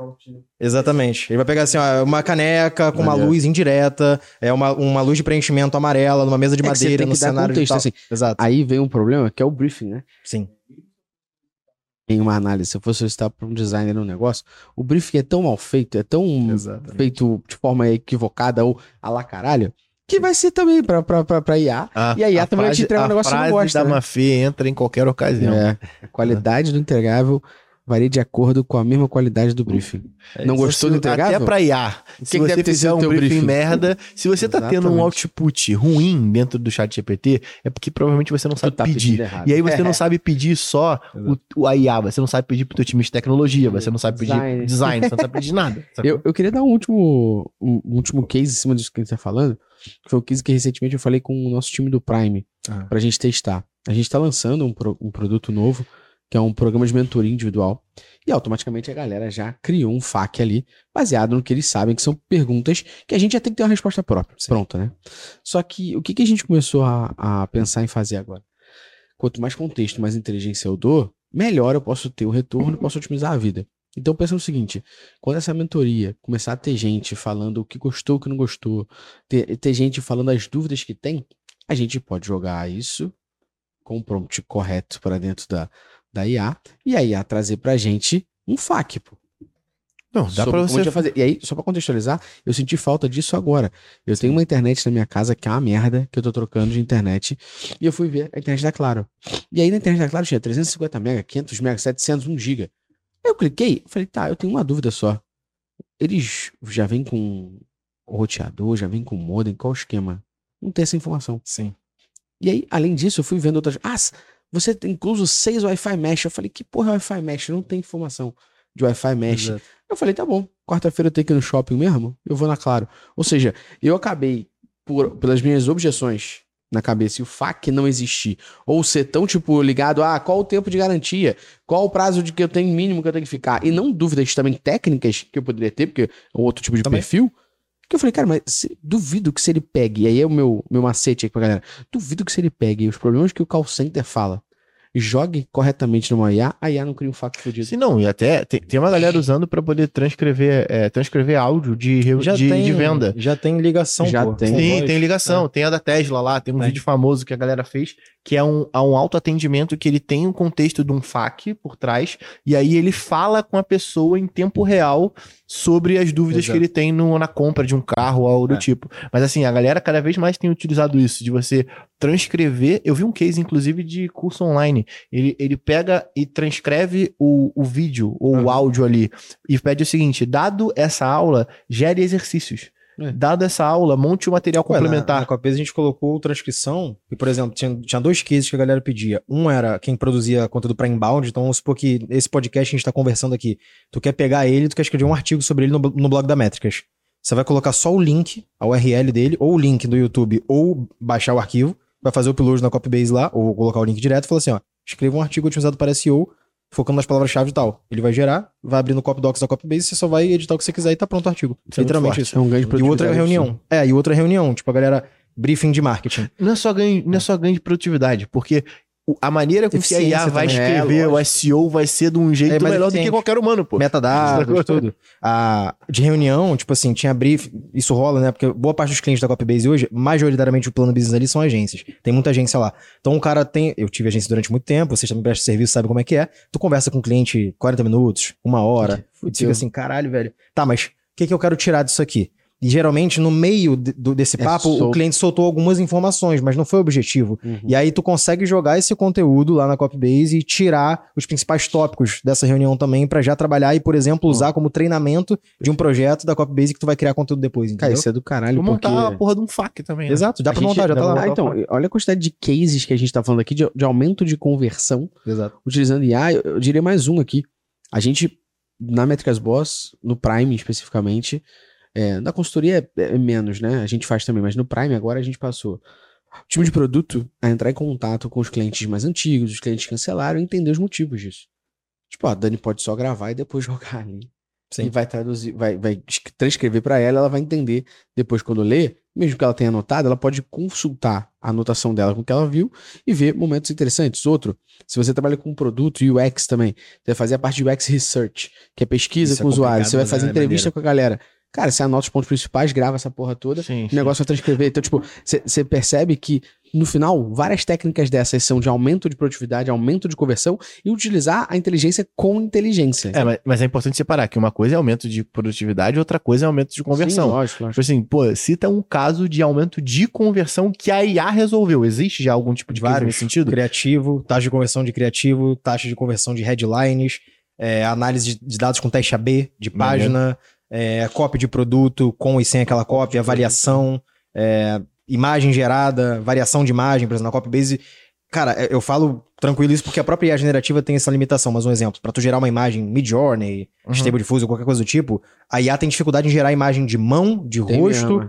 Exatamente. Ele vai pegar assim, ó, uma caneca com uma luz indireta, é uma, uma luz de preenchimento amarela numa mesa de É madeira no cenário contexto, assim. Exato. Aí vem um problema que é o briefing, né? Sim. Em uma análise, se eu fosse solicitar para um designer um negócio, o briefing é tão mal feito, é tão Exatamente. feito de forma equivocada ou a la caralho, que vai ser também pra, pra, pra, pra IA. A, E aí, a também vai te entregar um negócio que você não frase gosta, da né? Mafê entra em qualquer ocasião. É, a qualidade do entregável varia de acordo com a mesma qualidade do briefing. Não Então, gostou do entregável? Até pra IA. que se que você deve ter fizer sido um briefing, briefing? merda, se você tá tendo um Exatamente. output ruim dentro do chat GPT, é porque provavelmente você não sabe tá pedir. E aí você não sabe pedir só o, o IA, você não sabe pedir pro teu time de tecnologia, você não sabe pedir Design. design, você não sabe pedir nada. Eu, eu queria dar um último, um, um último case em cima disso que a gente tá falando, que foi o case que recentemente eu falei com o nosso time do Prime, Ah. pra gente testar. A gente tá lançando um, pro- um produto novo, que é um programa de mentoria individual, e automaticamente a galera já criou um FAQ ali, baseado no que eles sabem, que são perguntas que a gente já tem que ter uma resposta própria, pronta, né? Só que o que, que a gente começou a, a pensar em fazer agora? Quanto mais contexto, mais inteligência eu dou, melhor eu posso ter o retorno e posso otimizar a vida. Então pensa no seguinte, quando essa mentoria começar a ter gente falando o que gostou, o que não gostou, ter, ter gente falando as dúvidas que tem, a gente pode jogar isso com o prompt correto para dentro da, da IA e a IA trazer pra gente um FAQ, pô. Não, dá sobre pra como a você fazer. E aí, só pra contextualizar, eu senti falta disso agora. Eu tenho uma internet na minha casa que é uma merda, que eu tô trocando de internet, e eu fui ver a internet da Claro. E aí na internet da Claro tinha 350 mega, 500 mega, 700, 1 giga. Eu cliquei, falei, tá, eu tenho uma dúvida só. Eles já vêm com roteador, já vêm com modem, qual o esquema? Não tem essa informação. Sim. E aí, além disso, eu fui vendo outras. Ah, você tem incluso seis Wi-Fi Mesh. Eu falei, que porra é Wi-Fi Mesh? Não tem informação de Wi-Fi Mesh. Exato. Eu falei, tá bom, quarta-feira eu tenho que ir no shopping mesmo, eu vou na Claro. Ou seja, eu acabei, por, pelas minhas objeções na cabeça, e o FAQ não existir, ou ser tão, tipo, ligado a qual o tempo de garantia, qual o prazo de que eu tenho mínimo que eu tenho que ficar, e não dúvidas também técnicas que eu poderia ter, porque é um outro tipo de Também. perfil, que eu falei, cara, mas se- duvido que se ele pegue, e aí é o meu, meu macete aqui pra galera, duvido que se ele pegue os problemas que o call center fala, jogue corretamente numa IA, a IA não cria um fato fodido. Sim, não, e até tem, tem uma galera usando pra poder transcrever, é, transcrever áudio de, de, tem, de venda. Já tem ligação, Já pô. tem. Sim, voz. tem ligação. Tem a da Tesla lá, tem um Tem. vídeo famoso que a galera fez, que é um, é um autoatendimento que ele tem um contexto de um FAQ por trás, e aí ele fala com a pessoa em tempo real sobre as dúvidas Exato. que ele tem no- na compra de um carro ou algo do É. tipo. Mas assim, a galera cada vez mais tem utilizado isso, de você transcrever. Eu vi um case, inclusive, de curso online. Ele, ele pega e transcreve o, o vídeo ou o Uhum. áudio ali e pede o seguinte: dado essa aula, gere exercícios. É. Dado essa aula, monte o material Ué, na, complementar. na Copesa a gente colocou transcrição, e, por exemplo, tinha, tinha dois cases que a galera pedia. Um era quem produzia conteúdo para inbound, então vamos supor que esse podcast que a gente tá conversando aqui, tu quer pegar ele, tu quer escrever um artigo sobre ele no, no blog da Métricas. Você vai colocar só o link, a URL dele, ou o link do YouTube, ou baixar o arquivo, vai fazer o upload na Copybase lá, ou colocar o link direto e falar assim, ó, escreva um artigo otimizado para SEO, focando nas palavras-chave e tal. Ele vai gerar, vai abrir no Copydocs da Copybase, você só vai editar o que você quiser e tá pronto o artigo. Isso é Literalmente forte. isso. É um ganho de E outra é reunião. É, e outra é reunião. Tipo, a galera, briefing de marketing. Não é só ganho, não é só ganho de produtividade, porque a maneira com que a IA vai também. É, escrever o. SEO vai ser de um jeito É melhor do que qualquer humano, pô. Metadados, tudo. De reunião, tipo assim, tinha brief. Isso rola, né? Porque boa parte dos clientes da Copybase hoje, majoritariamente o plano business ali são agências. Tem muita agência lá. Então o cara tem. Eu tive agência durante muito tempo, vocês também prestam serviço, sabem como é que é. Tu conversa com o cliente 40 minutos, uma hora. E tu fica assim, caralho, velho. Tá, mas o que, que eu quero tirar disso aqui? E geralmente, no meio de- do- desse É papo, o solto. cliente soltou algumas informações, mas não foi o objetivo. Uhum. E aí tu consegue jogar esse conteúdo lá na Copybase e tirar os principais tópicos dessa reunião também pra já trabalhar e, por exemplo, usar como treinamento de um projeto da Copybase que tu vai criar conteúdo depois, Cara, entendeu? isso é do caralho, Vou porque... montar a porra de um FAQ também. né? Exato, dá A pra gente- montar, já tá lá. Ah, então, olha a quantidade de cases que a gente tá falando aqui de, de aumento de conversão Exato. utilizando IA. Eu, eu diria mais um aqui. A gente, na Métricas Boss, no Prime especificamente, é, na consultoria é, é menos, né? A gente faz também, mas no Prime agora a gente passou o time de produto a entrar em contato com os clientes mais antigos, os clientes cancelaram, e entender os motivos disso. Tipo, a Dani pode só gravar e depois jogar ali. Sim. E vai traduzir, vai, vai transcrever para ela, ela vai entender depois quando ler, mesmo que ela tenha anotado, ela pode consultar a anotação dela com o que ela viu e ver momentos interessantes. Outro, se você trabalha com produto e UX também, você vai fazer a parte de UX Research, que é pesquisa Isso é com o usuário, complicado, você vai né? fazer É entrevista com a galera. Cara, você anota os pontos principais, grava essa porra toda, Sim, o negócio vai transcrever. Então, tipo, você percebe que, no final, várias técnicas dessas são de aumento de produtividade, aumento de conversão e utilizar a inteligência com inteligência. É, mas, mas é importante separar que uma coisa é aumento de produtividade, outra coisa é aumento de conversão. Sim, lógico, lógico. Tipo assim, pô, cita um caso de aumento de conversão que a IA resolveu. Existe já algum tipo de Vários. nesse sentido? Criativo, taxa de conversão de criativo, taxa de conversão de headlines, é, análise de, de dados com teste AB, de página, é, copy de produto com e sem aquela cópia, avaliação, é, imagem gerada, variação de imagem, por exemplo, na Copybase. Cara, é, eu falo tranquilo isso porque a própria IA generativa tem essa limitação, mas um exemplo, para tu gerar uma imagem Midjourney, Uhum. Stable Diffusion, qualquer coisa do tipo, a IA tem dificuldade em gerar imagem de mão, de Tem rosto,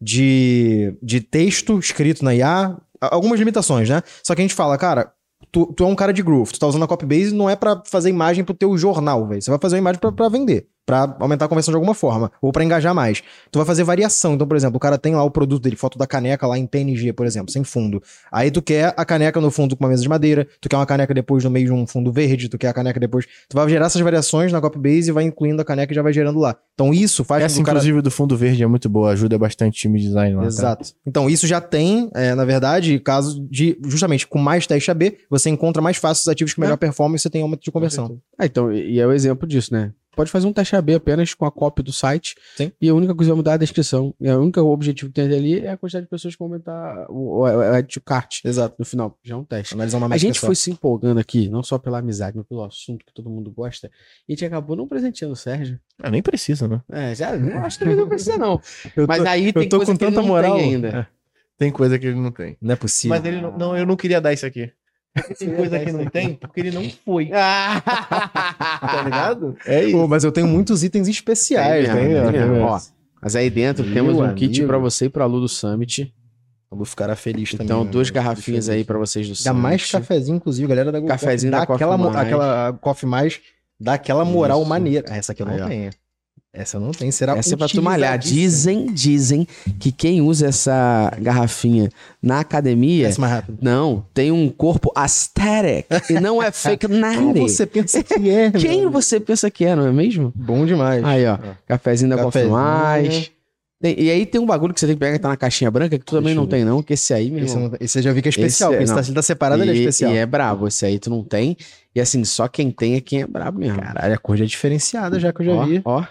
de, de texto escrito na IA, algumas limitações, né? Só que a gente fala, cara, tu, tu é um cara de groove, tu tá usando a Copybase não é pra fazer imagem pro teu jornal, velho. Você vai fazer uma imagem pra vender, pra aumentar a conversão de alguma forma, ou pra engajar mais. Tu vai fazer variação. Então, por exemplo, o cara tem lá o produto dele, foto da caneca lá em PNG, por exemplo, sem fundo. Aí tu quer a caneca no fundo com uma mesa de madeira, tu quer uma caneca depois no meio de um fundo verde, tu quer a caneca depois. Tu vai gerar essas variações na Copybase e vai incluindo a caneca e já vai gerando lá. Então isso faz Essa, com que o cara inclusive, do fundo verde é muito boa, ajuda bastante o time de design lá. tá? Exato. Então, isso já tem, é, na verdade, caso de, justamente, com mais teste AB, você encontra mais fácil os ativos com melhor performance e você tem aumento de conversão. Ah, então, e é o exemplo disso, né? Pode fazer um teste AB apenas com a cópia do site. Sim. E a única coisa que vai mudar é a descrição. E a única objetivo que tem ali é a quantidade de pessoas que vão aumentar o, o, o add to cart Exato. no final. Já é um teste. Analisar uma A gente só. foi se empolgando aqui, não só pela amizade, mas pelo assunto que todo mundo gosta. E a gente acabou não presenteando o Sérgio. Ah, nem precisa, né? É, já acho que não precisa, não. Eu Mas tô- aí eu tem tô coisa com que ele tanta não moral. tem ainda. É, Tem coisa que ele não tem. não é possível. Mas ele não, não, eu não queria dar isso aqui. Tem coisa que não tem porque ele não foi. Tá ligado? É Pô, mas eu tenho muitos itens especiais, Tem né? mesmo, mesmo. mesmo. Ó, Mas aí dentro Meu temos um amigo. kit pra você e pra Lu do Summit. Vou ficar feliz também. Então, né? duas garrafinhas aí pra vocês do Summit. mais cafezinho, inclusive, galera da Cafezinho dá da Coffee aquela, mo- Mais. aquela Coffee Mais, dá aquela moral Isso. maneira. Ah, Essa aqui eu não Aí, ó. Essa não tem, será Essa é pra tu malhar. Dizem, dizem que quem usa essa garrafinha na academia. Desce mais rápido. Não, tem um corpo aesthetic e não é fake Quem natty. você pensa que é? Quem meu? você pensa que é, não é mesmo? Bom demais. Aí, ó. Cafezinho da Coffee Cafezinho. Mais. Tem- e aí tem um bagulho que você tem que pegar que tá na caixinha branca, que tu também Deixa não eu tem, não. Que esse aí, meu Esse, irmão. não- esse eu já vi que é especial, Esse é- porque esse tá, separado, ele é e, especial. e é brabo. Esse aí tu não tem. E assim, só quem tem é quem é brabo mesmo. Caralho, a cor já é diferenciada já que eu já ó, vi. ó.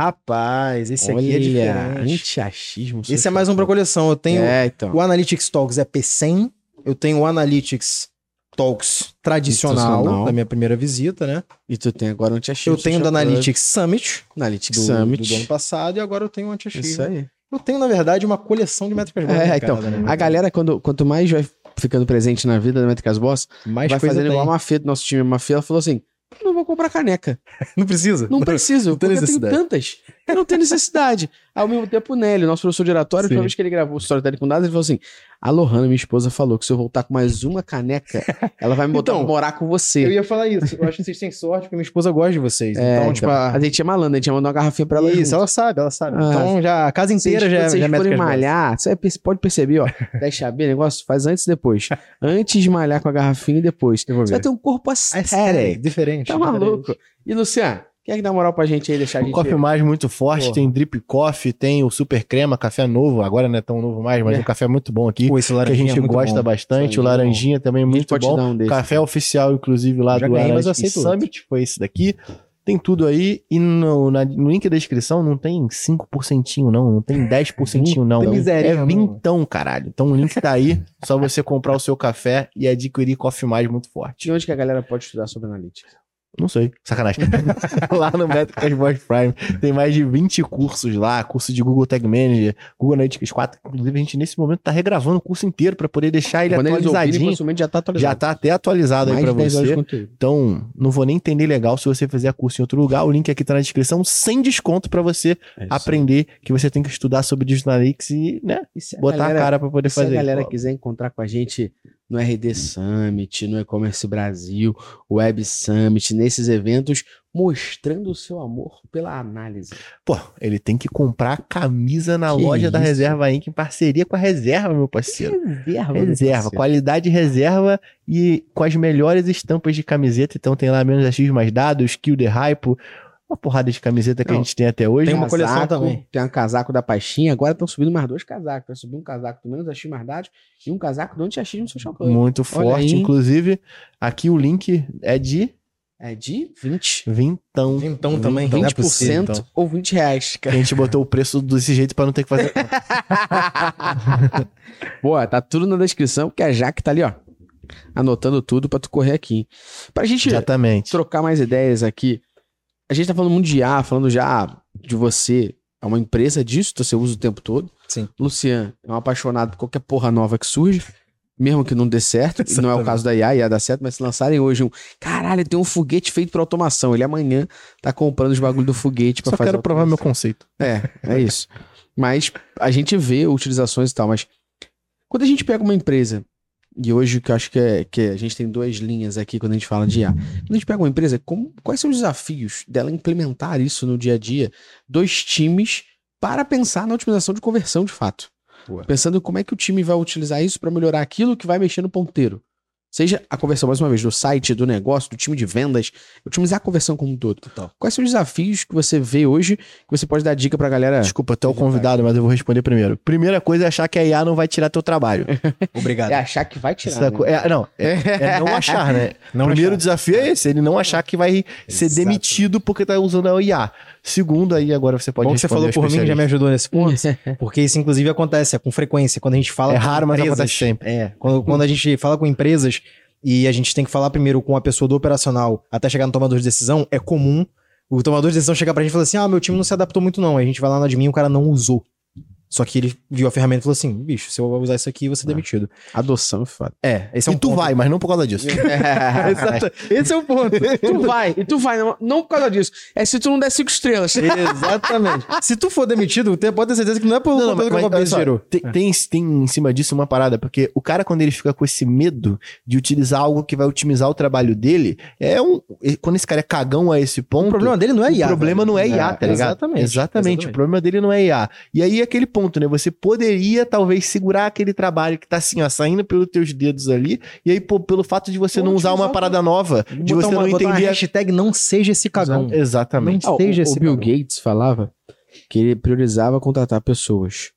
Rapaz, esse Olha, aqui é diferente. anti-achismo. Esse é mais um pra coleção. Eu tenho É, então. o Analytics Talks é P100, eu tenho o Analytics Talks tradicional, Tradicional. da minha primeira visita, né? E tu tem agora um anti-achismo. Eu tenho o do Analytics Summit, Analytics do, Summit. do, ano passado, e agora eu tenho o Isso anti-achismo. aí. Eu tenho, na verdade, uma coleção de métricas boas. É, então, a galera, quando, quanto mais vai ficando presente na vida da Métricas Boss, mais vai fazendo tem. igual a Mafê do nosso time. A Mafê, ela falou assim, não vou comprar caneca. Não precisa. Não preciso, não tem porque eu tenho tantas. Não tenho necessidade. Ao mesmo tempo, o Nelly, nosso professor de oratório, a Sim. vez que ele gravou o Storytelling com dados, ele falou assim, a Lohana, minha esposa, falou que se eu voltar com mais uma caneca, ela vai me botar Então, morar com você. Eu ia falar isso. Eu acho que vocês têm sorte, porque minha esposa gosta de vocês. É, então, tipo, a... A gente é malandro, a gente ia mandar uma garrafinha pra ela Isso, junto. ela sabe, ela sabe. Ah, então já a casa inteira Vocês, já, já vocês é forem boas. malhar, você pode perceber, ó. 10 XB, negócio faz antes e depois. Antes de malhar com a garrafinha e depois. Você vai ter um corpo É aesthetic. diferente. Tá maluco? E Luciano, quer que dá moral pra gente aí, deixar a O gente... Coffee Mais muito forte, tem Drip Coffee, tem o Super Crema, café novo, agora não é tão novo mais, mas É. é um café muito bom aqui, Pô, esse que a laranjinha gente é gosta bom. bastante, o aí, laranjinha também A gente muito bom. um desse. Café oficial, inclusive, lá Já do ganhei, mas eu Analytics aceito outro. Summit, foi esse daqui. Tem tudo aí. E no, na- no link da descrição não tem 5% não, não tem 10% não. Tem miséria, é não. vintão, caralho. Então o link tá aí, só você comprar o seu café e adquirir Coffee Mais muito forte. De onde que a galera pode estudar sobre analytics? Não sei, sacanagem. lá no Métricas Boss Prime tem mais de 20 cursos lá, curso de Google Tag Manager, Google Analytics 4. Inclusive, a gente nesse momento tá regravando o curso inteiro para poder deixar ele Quando ouvirem, atualizadinho. possivelmente já tá Já atualizado. tá até atualizado aí Mais pra de 10 horas de você. conteúdo. Então, não vou nem entender legal se você fizer curso em outro lugar. O link aqui tá na descrição, sem desconto pra você É aprender que você tem que estudar sobre Digital Analytics e, né, E se a botar galera- a cara pra poder Se a fazer. galera isso. quiser encontrar com a gente no RD Summit, no E-Commerce Brasil, Web Summit, nesses eventos, mostrando o seu amor pela análise. Pô, ele tem que comprar camisa na Que loja da isso? Reserva Inc. em parceria com a Reserva, meu parceiro. Reserva. meu Reserva, parceiro. qualidade reserva e com as melhores estampas de camiseta. Então tem lá menos X mais dados, Kill the Hype, uma porrada de camiseta que Não, a gente tem até hoje. tem uma coleção Casaco, também. Tem um casaco da Paixinha, agora estão subindo mais dois casacos. Vai subir um casaco do menos X mais dados e um casaco do anti-X no Social Club. Muito Olha forte. aí. Inclusive, aqui o link é de É de 20. vintão. Então também, não é 20% possível, então. ou 20 reais, A cara. gente botou o preço desse jeito pra não ter que fazer. Boa, tá tudo na descrição, porque a Jaque tá ali, ó. Anotando tudo pra tu correr aqui. Pra gente Exatamente. trocar mais ideias aqui. A gente tá falando muito de IA, falando já de você. É uma empresa disso, então você usa o tempo todo. Sim. Luciano é um apaixonado por qualquer porra nova que surge. Mesmo que não dê certo, e não é o caso da IA, IA dá certo, mas se lançarem hoje um. Caralho, tem um foguete feito por automação. Ele amanhã tá comprando os bagulho do foguete Só fazer. quero provar meu conceito. É, é isso. Mas a gente vê utilizações e tal, mas quando a gente pega uma empresa, e hoje que eu acho que é que a gente tem duas linhas aqui quando a gente fala de IA. Quando a gente pega uma empresa, como- quais são os desafios dela implementar isso no dia a dia dos times para pensar na otimização de conversão de fato? Pensando como é que o time vai utilizar isso para melhorar aquilo que vai mexer no ponteiro. Seja a conversão, mais uma vez, do site, do negócio, do time de vendas, otimizar a conversão como um todo. Total. Quais são os desafios que você vê hoje que você pode dar dica pra galera? Desculpa, tu é o convidado, mas eu vou responder primeiro. Primeira coisa é achar que a IA não vai tirar teu trabalho. Obrigado. É achar que vai tirar. Né? É, não, é, é não achar, né? Não Primeiro achar. desafio é esse, ele não achar que vai ser Exato. demitido porque tá usando a IA. Segundo, aí agora você pode Bom que você falou por mim, já me ajudou nesse ponto. Porque isso, inclusive, acontece é com frequência. Quando a gente fala É com raro, mas empresas- acontece sempre. É. Quando, quando a gente fala com empresas e a gente tem que falar primeiro com a pessoa do operacional até chegar no tomador de decisão, é comum o tomador de decisão chegar pra gente e falar assim: ah, meu time não se adaptou muito, não. Aí a gente vai lá no admin e o cara não usou. Só que ele viu a ferramenta e falou assim: bicho, se eu usar isso aqui, eu vou ser demitido. Adoção é foda. É, esse é um e tu ponto. vai, mas não por causa disso. Exato. Esse é o ponto. tu vai, e tu vai, não, não por causa disso. É se tu não der cinco estrelas. Exatamente. Se tu for demitido, te- pode ter certeza que não é pelo Não, não, conteúdo mas, que olha Copbase só, gerou. tem, tem, tem em cima disso uma parada, porque o cara, quando ele fica com esse medo de utilizar algo que vai otimizar o trabalho dele, é um. Quando esse cara é cagão a esse ponto. O problema dele não é IA. O problema velho. não é IA, É, tá ligado? exatamente, Exatamente. exatamente. O problema dele não é IA. E aí, aquele ponto, né? Você poderia, talvez, segurar aquele trabalho que tá assim, ó, saindo pelos teus dedos ali. E aí, pô, pelo fato de você não usar uma utilizar parada nova, de Botar você uma, não entender. a- hashtag não seja esse cagão. Exatamente. Ah, o, Seja o esse Bill bagulho. Gates falava que ele priorizava contratar pessoas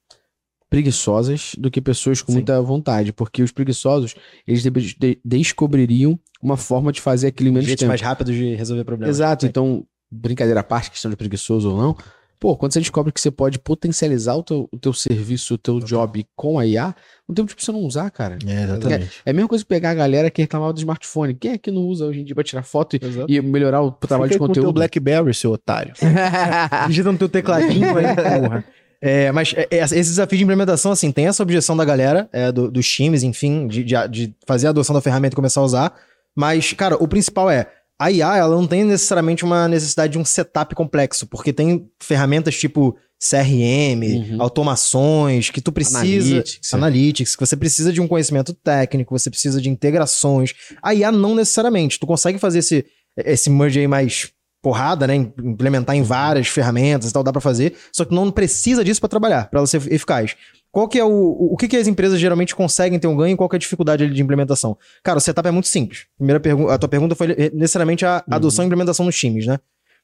preguiçosas do que pessoas com Sim. muita vontade, porque os preguiçosos, eles de- de- descobririam uma forma de fazer aquilo em menos Jeitos tempo. mais rápidos de resolver problemas. Exato, Sim. então, brincadeira à parte, questão de preguiçoso ou não, pô, quando você descobre que você pode potencializar o teu, o teu serviço, o teu job com a IA, não tem motivo pra você não usar, cara. É, exatamente. É a mesma coisa que pegar a galera que reclamava do smartphone. Quem é que não usa hoje em dia pra tirar foto e, e melhorar o trabalho Fica de com o teu conteúdo? Blackberry, seu otário. Digita no teu tecladinho aí, porra. É, mas é, é, esse desafio de implementação, assim, tem essa objeção da galera, é, do- dos times, enfim, de, de, de fazer a adoção da ferramenta e começar a usar. Mas, cara, o principal é, a IA, ela não tem necessariamente uma necessidade de um setup complexo, porque tem ferramentas tipo CRM, Uhum. automações, que tu precisa... Analytics, é. Analytics, que você precisa de um conhecimento técnico, você precisa de integrações. A IA não necessariamente. Tu consegue fazer esse, esse merge aí mais porrada, né? Implementar em várias ferramentas e tal, dá pra fazer. Só que não precisa disso pra trabalhar, pra ela ser eficaz. Qual que é o, o, que, que as empresas geralmente conseguem ter um ganho e qual que é a dificuldade ali de implementação? Cara, o setup é muito simples. Primeira pergunta, a tua pergunta foi necessariamente a adoção e implementação nos times, né?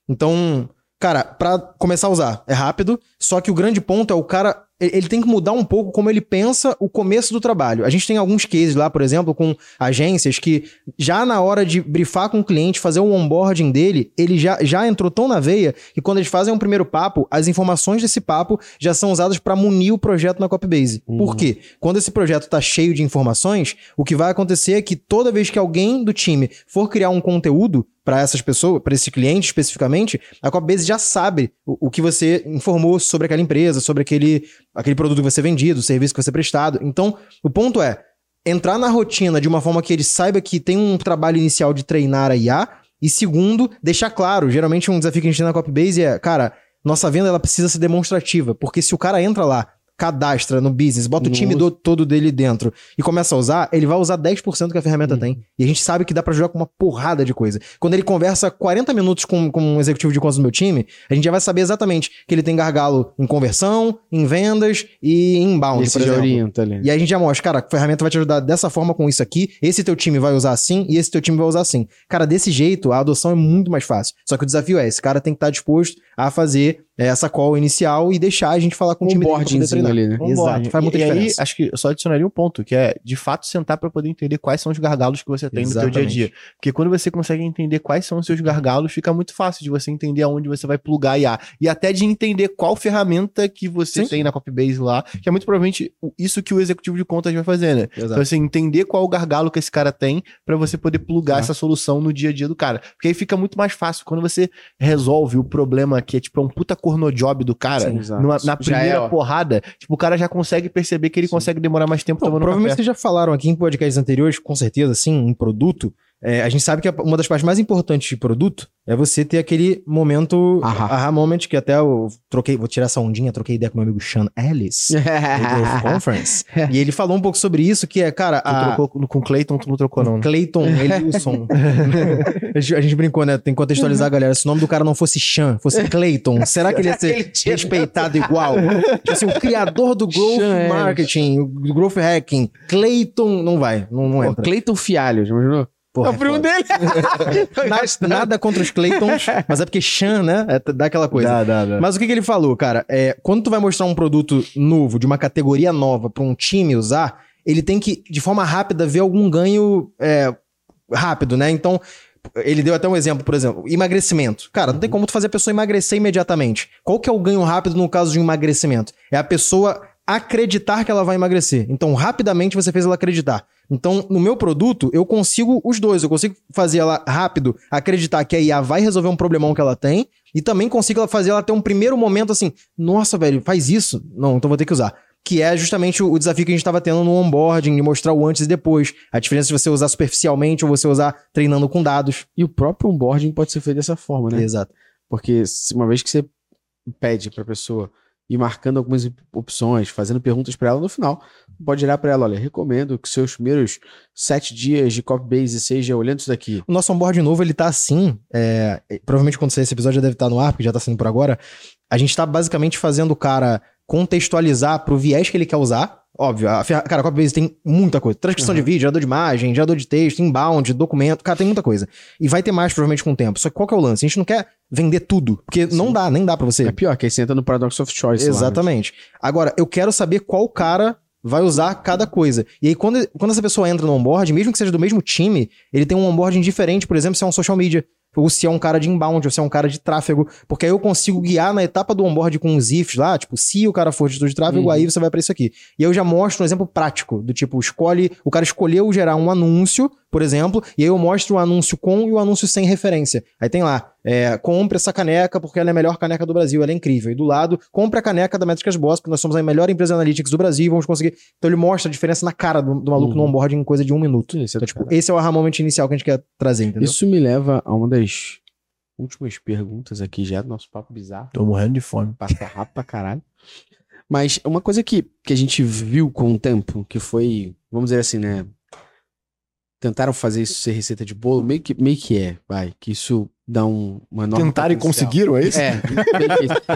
Então, cara, pra começar a usar, é rápido, só que o grande ponto é o cara, ele tem que mudar um pouco como ele pensa o começo do trabalho. A gente tem alguns cases lá, por exemplo, com agências que já na hora de brifar com o cliente, fazer o onboarding dele, ele já, já entrou tão na veia que quando eles fazem um primeiro papo, as informações desse papo já são usadas para munir o projeto na Copybase. Por quê? Quando esse projeto tá cheio de informações, o que vai acontecer é que toda vez que alguém do time for criar um conteúdo para essas pessoas, para esse cliente especificamente, a Copybase já sabe o, o que você informou sobre aquela empresa, sobre aquele, aquele produto que ser vendido, o serviço que ser prestado. Então, o ponto é entrar na rotina de uma forma que ele saiba que tem um trabalho inicial de treinar a IA e segundo, deixar claro, geralmente um desafio que a gente tem na Copybase é, cara, nossa venda ela precisa ser demonstrativa, porque se o cara entra lá cadastra no business, bota o time do- todo dele dentro e começa a usar, ele vai usar 10% que a ferramenta Uhum. tem. E a gente sabe que dá pra jogar com uma porrada de coisa. Quando ele conversa 40 minutos com, com um executivo de contas do meu time, a gente já vai saber exatamente que ele tem gargalo em conversão, em vendas e em inbound, Esse por exemplo. orienta ali. E aí a gente já mostra, cara, a ferramenta vai te ajudar dessa forma com isso aqui, esse teu time vai usar assim e esse teu time vai usar assim. Cara, desse jeito a adoção é muito mais fácil. Só que o desafio é, esse cara tem que estar disposto a fazer essa call inicial e deixar a gente falar com o Um time dele pra poder boardingzinho treinar. ali, né? Exato, faz muita e, diferença. E aí, acho que eu só adicionaria um ponto, que é, de fato, sentar para poder entender quais são os gargalos que você tem no teu dia a dia. Porque quando você consegue entender quais são os seus gargalos, fica muito fácil de você entender aonde você vai plugar IA. E até de entender qual ferramenta que você Sim. tem na Copybase lá, que é muito provavelmente o- isso que o executivo de contas vai fazer, né? Então, Exato. assim, entender qual o gargalo que esse cara tem para você poder plugar Ah. essa solução no dia a dia do cara. Porque aí fica muito mais fácil. Quando você resolve o problema que é tipo é um puta cornojob do cara, Sim, numa- na Já primeira é, porrada, tipo, o cara já consegue perceber que ele consegue demorar mais tempo Bom, tomando provavelmente café. vocês já falaram aqui em podcasts anteriores, com certeza, sim, em produto. É, a gente sabe que uma das partes mais importantes de produto é você ter aquele momento Ahá. aha moment, que até eu troquei, vou tirar essa ondinha, troquei ideia com meu amigo Sean Ellis, do Growth Conference. e ele falou um pouco sobre isso, que é, cara, Tu a, trocou com o Clayton, tu não trocou não. né? Clayton Elilson. a, gente, brincou, né? Tem que contextualizar a galera. Se o nome do cara não fosse Sean, fosse Clayton, será que ele ia ser respeitado igual? tipo assim, o criador do growth Sean marketing, do growth hacking, Clayton, não vai, não, não Pô, entra. Cleiton Fialho, já imaginou? Porra, é o primo foda. dele. Nada, nada contra os Claytons, mas é porque Sean, né? É, dá aquela coisa. Dá, dá, dá. Mas o que, que ele falou, cara? É, quando tu vai mostrar um produto novo, de uma categoria nova, pra um time usar, ele tem que, de forma rápida, ver algum ganho é, rápido, né? Então, ele deu até um exemplo, por exemplo, emagrecimento. Cara, não tem como tu fazer a pessoa emagrecer imediatamente. Qual que é o ganho rápido no caso de um emagrecimento? É a pessoa acreditar que ela vai emagrecer. Então, rapidamente você fez ela acreditar. Então, no meu produto, eu consigo os dois. Eu consigo fazer ela rápido acreditar que a IA vai resolver um problemão que ela tem. E também consigo fazer ela ter um primeiro momento assim: nossa, velho, faz isso? Não, então vou ter que usar. Que é justamente o desafio que a gente estava tendo no onboarding, de mostrar o antes e depois. A diferença de você usar superficialmente ou você usar treinando com dados. E o próprio onboarding pode ser feito dessa forma, né? Exato. Porque uma vez que você pede para a pessoa ir marcando algumas opções, fazendo perguntas para ela no final, pode olhar para ela, olha, recomendo que seus primeiros sete dias de copy base seja olhando isso daqui. O nosso onboard novo, ele tá assim. é, provavelmente quando sair esse episódio já deve estar no ar, porque já tá saindo por agora. A gente tá basicamente fazendo o cara contextualizar pro viés que ele quer usar. Óbvio, a cara, a Copybase tem muita coisa. Transcrição de vídeo, gerador de imagem, gerador de texto, inbound, documento. Cara, tem muita coisa. E vai ter mais, provavelmente, com o tempo. Só que qual que é o lance? A gente não quer vender tudo. Porque não dá, nem dá pra você. É pior, que aí você entra no Paradox of Choice. lá, né? Exatamente. Agora, eu quero saber qual cara vai usar cada coisa. E aí, quando, quando essa pessoa entra no onboard, mesmo que seja do mesmo time, ele tem um onboarding diferente, por exemplo, se é um social media. Ou se é um cara de inbound, ou se é um cara de tráfego. Porque aí eu consigo guiar na etapa do onboard com os ifs lá, tipo, se o cara for gestor de tráfego, Uhum. aí você vai pra isso aqui. E aí eu já mostro um exemplo prático, do tipo, escolhe, o cara escolheu gerar um anúncio, por exemplo, e aí eu mostro o anúncio com e o anúncio sem referência. Aí tem lá, é, compre essa caneca porque ela é a melhor caneca do Brasil, ela é incrível. E do lado, compre a caneca da Métricas Boss, porque nós somos a melhor empresa analytics do Brasil e vamos conseguir. Então ele mostra a diferença na cara do, do maluco Uhum. no onboarding em coisa de um minuto. Isso, é Então, do tipo, esse é o aha moment inicial que a gente quer trazer, entendeu? Isso me leva a uma das últimas perguntas aqui já do nosso papo bizarro. Tô morrendo de fome. Passa rápido pra caralho. Mas uma coisa que, que a gente viu com o tempo, que foi, vamos dizer assim, né? Tentaram fazer isso ser receita de bolo, meio que, meio que é, vai. Que isso dá um, uma enorme Tentaram e conseguiram, é isso? É,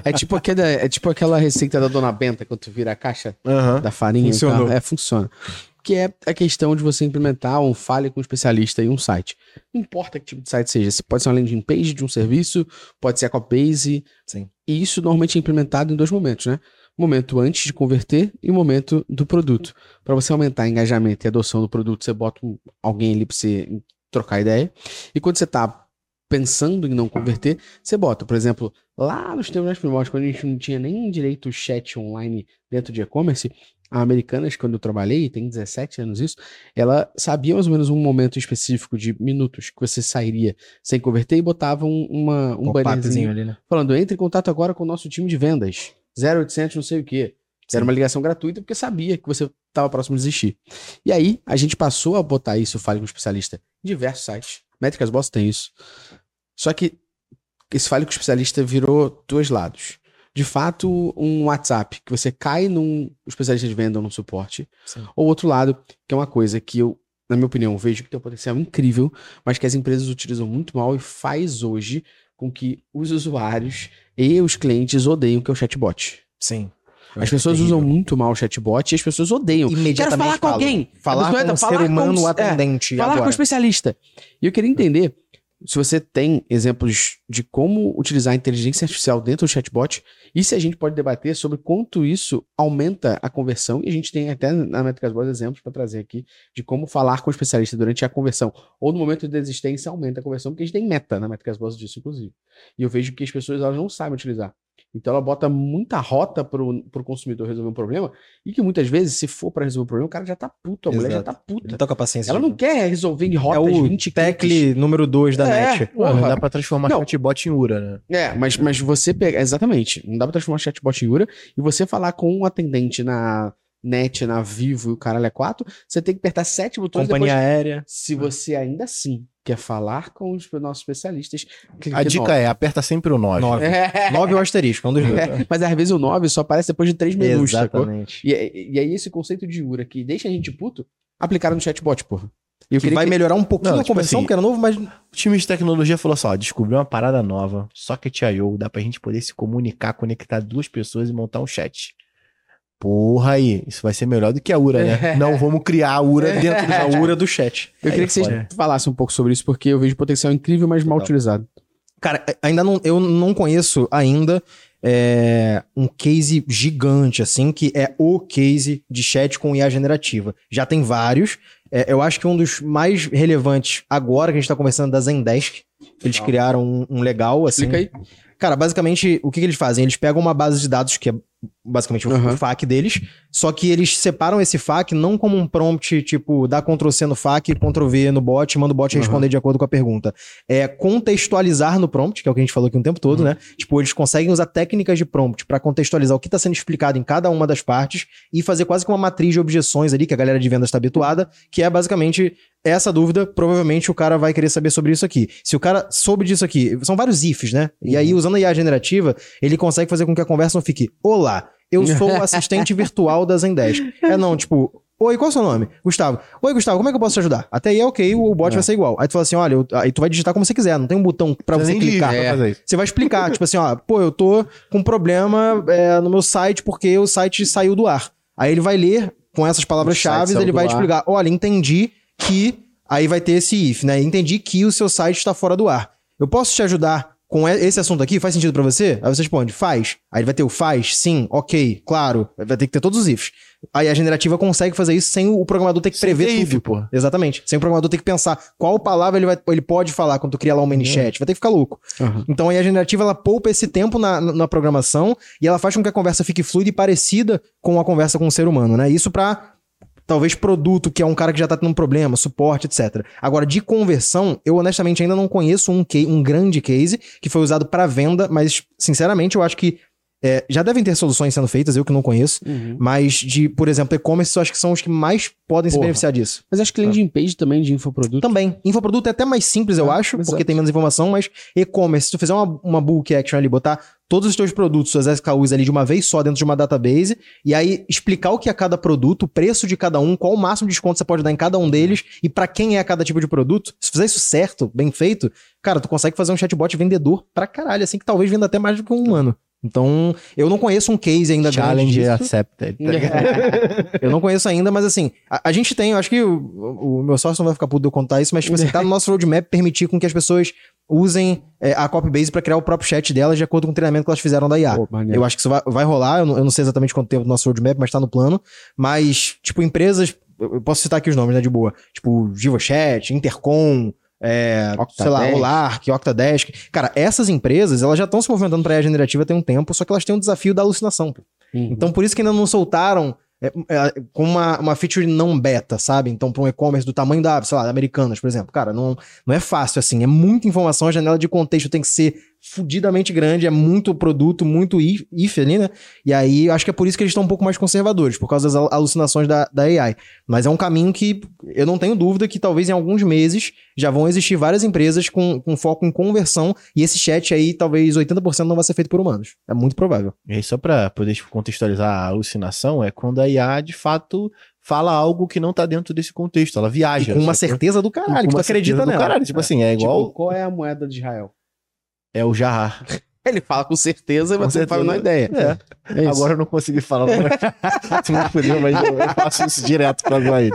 é tipo aquela, é tipo aquela receita da Dona Benta, quando tu vira a caixa da farinha Funcionou. e tal. É, funciona. Que é a questão de você implementar um fale com um especialista em um site. Não importa que tipo de site seja. Se Pode ser uma landing page de um serviço, pode ser a Copybase. Sim. E isso normalmente é implementado em dois momentos, né? Momento antes de converter e o momento do produto. Para você aumentar engajamento e adoção do produto, você bota alguém ali para você trocar ideia. E quando você tá pensando em não converter, você bota, por exemplo, lá nos tempos primórdios, quando a gente não tinha nem direito chat online dentro de e-commerce, a Americanas, quando eu trabalhei, tem 17 anos isso, ela sabia mais ou menos um momento específico de minutos que você sairia sem converter e botava um, uma, um bannerzinho ali, né? falando, entre em contato agora com o nosso time de vendas. 0800 não sei o quê. Era uma ligação gratuita porque sabia que você estava próximo de desistir. E aí, a gente passou a botar isso, Fale com o Especialista, em diversos sites. Métricas Boss tem isso. Só que esse Fale com o Especialista virou dois lados. De fato, um WhatsApp, que você cai num especialista de venda ou num suporte. Sim. Ou outro lado, que é uma coisa que eu, na minha opinião, vejo que tem um potencial incrível, mas que as empresas utilizam muito mal e faz hoje com que os usuários e os clientes odeiem o que é o chatbot. Sim. As pessoas usam muito mal o chatbot e as pessoas odeiam. Imediatamente Quero falar com alguém. Falar com um falar ser com humano um- é, atendente falar com o agora. especialista. E eu queria entender se você tem exemplos de como utilizar a inteligência artificial dentro do chatbot e se a gente pode debater sobre quanto isso aumenta a conversão. E a gente tem até na Métricas Boas exemplos para trazer aqui de como falar com o especialista durante a conversão ou no momento de desistência aumenta a conversão, porque a gente tem meta na Métricas Boas disso, inclusive. E eu vejo que as pessoas elas não sabem utilizar. Então ela bota muita rota pro, pro consumidor resolver um problema e que muitas vezes, se for para resolver um problema, o cara já tá puto, a mulher já Exato. tá puta. Não paciência. Ela não quer resolver em É rotas o 20 cliques. tecle número 2 da É, net. Porra, porra. dá pra transformar Não. chatbot em Ura, né? É, mas, mas você pega. Exatamente. Não dá pra transformar chatbot em Ura e você falar com um atendente na net, na Vivo e o caralho é 4, você tem que apertar sete botões Companhia depois. aérea. Se você ainda assim quer falar com os nossos especialistas. clique A dica é, aperta sempre o 9. 9. É. 9 ou asterisco, um dos dois. É, mas às vezes o 9 só aparece depois de 3 minutos. Exatamente. E, e aí esse conceito de Ura que deixa a gente puto, aplicaram no chatbot, porra. E eu Que vai que- melhorar um pouquinho Não, a tipo conversão, assim, porque era novo, mas O time de tecnologia falou assim, ó, descobriu uma parada nova, Socket.io, dá pra gente poder se comunicar, conectar duas pessoas e montar um chat. Porra aí, isso vai ser melhor do que a Ura, né? Não vamos criar a Ura dentro do a chat. ura do chat. Eu queria Aí, que vocês falassem um pouco sobre isso, porque eu vejo potencial incrível, mas mal Total. utilizado. Cara, ainda não, eu não conheço ainda é, um case gigante, assim, que é o case de chat com IA generativa. Já tem vários. É, eu acho que um dos mais relevantes agora que a gente tá conversando é da Zendesk. Eles Legal. criaram um, um legal, assim. Explica aí. Cara, basicamente, o que, que eles fazem? Eles pegam uma base de dados que é basicamente o- Aham. o FAQ deles, só que eles separam esse FAQ não como um prompt, tipo, dá Ctrl C no FAQ, Ctrl V no bot, manda o bot Aham. responder de acordo com a pergunta. É contextualizar no prompt, que é o que a gente falou aqui o tempo todo, Uhum. né? Tipo, eles conseguem usar técnicas de prompt pra contextualizar o que tá sendo explicado em cada uma das partes e fazer quase que uma matriz de objeções ali, que a galera de vendas tá habituada, que é basicamente essa dúvida, provavelmente o cara vai querer saber sobre isso aqui. Se o cara soube disso aqui, são vários ifs, né? E aí, usando a IA generativa, ele consegue fazer com que a conversa não fique, olá, eu sou o assistente virtual da Zendesk. É não, tipo, oi, qual é o seu nome? Gustavo. Oi, Gustavo, como é que eu posso te ajudar? Até aí é ok, o bot É. vai ser igual. Aí tu fala assim, olha, eu- aí tu vai digitar como você quiser, não tem um botão pra você de clicar. pra fazer isso. Você vai explicar, tipo assim, ó, pô, eu tô com um problema é, no meu site porque o site saiu do ar. Aí ele vai ler com essas palavras-chave, ele vai explicar, olha, entendi que. Aí vai ter esse if, né? Entendi que o seu site está fora do ar. Eu posso te ajudar com esse assunto aqui? Faz sentido pra você? Aí você responde, faz. Aí vai ter o faz, sim, ok, claro. Vai ter que ter todos os ifs. Aí a generativa consegue fazer isso sem o programador ter que Sem prever ter if, tudo. porra. Exatamente. Sem o programador ter que pensar qual palavra ele, vai, ele pode falar quando tu cria lá um mini chat. Vai ter que ficar louco. Aham. Então aí a generativa ela poupa esse tempo na, na na programação e ela faz com que a conversa fique fluida e parecida com a conversa com o ser humano, né? Isso pra talvez produto, que é um cara que já tá tendo um problema, suporte, etc. Agora, de conversão, eu honestamente ainda não conheço um, um grande case que foi usado pra venda, mas sinceramente eu acho que é, já devem ter soluções sendo feitas, eu que não conheço, Uhum. mas de, por exemplo, e-commerce, eu acho que são os que mais podem se Porra. beneficiar disso. Mas acho que landing page também de infoproduto. Também. Infoproduto é até mais simples, eu É, acho, exato. porque tem menos informação, mas e-commerce, se tu fizer uma, uma bulk action ali, botar todos os teus produtos, suas SKUs ali de uma vez só dentro de uma database, e aí explicar o que é cada produto, o preço de cada um, qual o máximo de desconto você pode dar em cada um deles, e pra quem é cada tipo de produto, se fizer isso certo, bem feito, cara, tu consegue fazer um chatbot vendedor pra caralho, assim, que talvez venda até mais do que um humano. Então, eu não conheço um case ainda grande Challenge accepted. tá? Eu não conheço ainda, mas assim, a, a gente tem, eu acho que o, o- meu sócio não vai ficar puto de eu contar isso, mas tipo assim, tá no nosso roadmap permitir com que as pessoas usem é, a Copybase pra criar o próprio chat delas de acordo com o treinamento que elas fizeram da IA. Pô. Eu acho que isso vai, vai rolar, eu não, eu não sei exatamente quanto tempo do nosso roadmap, mas tá no plano. Mas, tipo, empresas, eu posso citar aqui os nomes, né, de boa. Tipo, VivoChat, Intercom, é, sei lá. Olark, Octadesk. Cara, essas empresas, elas já estão se movimentando pra IA generativa tem um tempo, só que elas têm um desafio da alucinação. Uhum. Então, por isso que ainda não soltaram é, é, com uma, uma feature não beta, sabe? Então, para um e-commerce do tamanho da, sei lá, da Americanas, por exemplo. Cara, não, não é fácil assim. É muita informação, a janela de contexto tem que ser fudidamente grande, é muito produto, muito if, if ali, né? E aí, eu acho que é por isso que eles estão um pouco mais conservadores, por causa das al- alucinações da, da AI. Mas é um caminho que eu não tenho dúvida que talvez em alguns meses já vão existir várias empresas com, com foco em conversão, e esse chat aí, talvez 80% não vai ser feito por humanos. É muito provável. E aí, só pra poder contextualizar a alucinação, é quando a IA, de fato, fala algo que não tá dentro desse contexto. Ela E viaja. com uma certeza do E caralho, com que tu acredita nela. Caralho. Tipo assim, é igual. Tipo, qual é a moeda de Israel? É o Jahar. Ele fala com certeza, Com mas você não faz a menor certeza. ideia. É. É. Agora eu não consegui falar. Me fudeu, mas eu, eu faço isso direto pra zoar ele.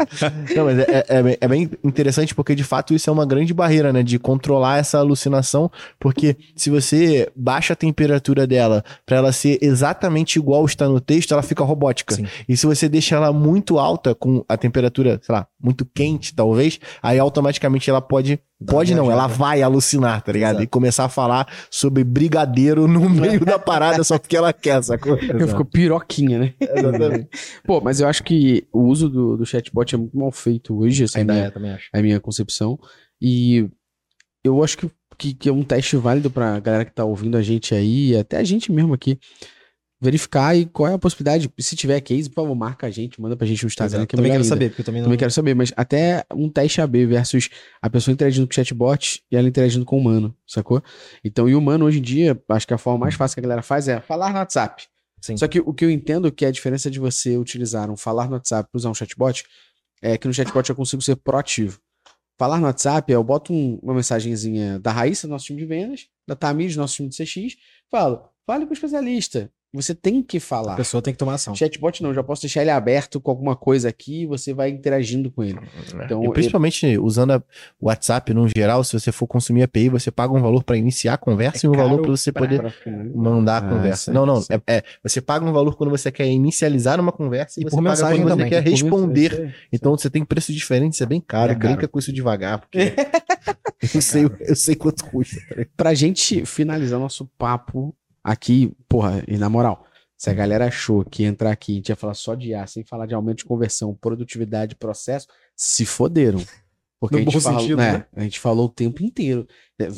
Não, mas é, é, bem- é bem interessante porque, de fato, isso é uma grande barreira, né? De controlar essa alucinação. Porque se você baixa a temperatura dela pra ela ser exatamente igual está no texto, ela fica robótica. Sim. E se você deixa ela muito alta, com a temperatura, sei lá, muito quente, talvez, aí automaticamente ela pode. Pode não, ela vai alucinar, tá ligado? Exato. E começar a falar sobre brigadeiro no meio da parada só porque ela quer, sacou? Eu fico piroquinha, né? Exatamente. Pô, mas eu acho que o uso do, do chatbot é muito mal feito hoje, essa é a Ainda minha, é, também acho. é a minha concepção. E eu acho que, que, que é um teste válido pra galera que tá ouvindo a gente aí, até a gente mesmo aqui, verificar e qual é a possibilidade. Se tiver case, por favor, marca a gente, manda pra gente no Instagram, que é também quero ainda. saber, porque eu também não... Também quero saber, mas até um teste AB versus a pessoa interagindo com o chatbot e ela interagindo com o humano, sacou? Então, e o humano hoje em dia, acho que a forma mais fácil que a galera faz é falar no WhatsApp. Sim. Só que o que eu entendo que é a diferença de você utilizar um falar no WhatsApp para usar um chatbot é que no chatbot eu consigo ser proativo. Falar no WhatsApp, eu boto um- uma mensagenzinha da Raíssa, do nosso time de vendas, da Tamir, do nosso time de CX, falo, fale com o especialista. Você tem que A falar. pessoa tem que tomar ação. Chatbot não, já posso deixar ele aberto com alguma coisa aqui e você vai interagindo com ele. Então, e principalmente usando a- o WhatsApp no geral, se você for consumir API, você paga um valor para iniciar a conversa e um valor para você poder Pra finalizar. mandar a Ah, conversa. sim, não, não. É, é, você paga um valor quando você quer inicializar uma conversa e, E você por paga mensagem quando você também. quer Por responder. Então você tem preços diferentes, é bem caro. É caro. Brinca com isso devagar, porque eu, sei, eu sei quanto custa. tá? Pra gente finalizar nosso papo aqui, porra, e na moral, Se a galera achou que ia entrar aqui e a gente ia falar só de IA, sem falar de aumento de conversão, produtividade, processo, se foderam. Porque No a gente, falou, sentido, né, né? a gente falou o tempo inteiro.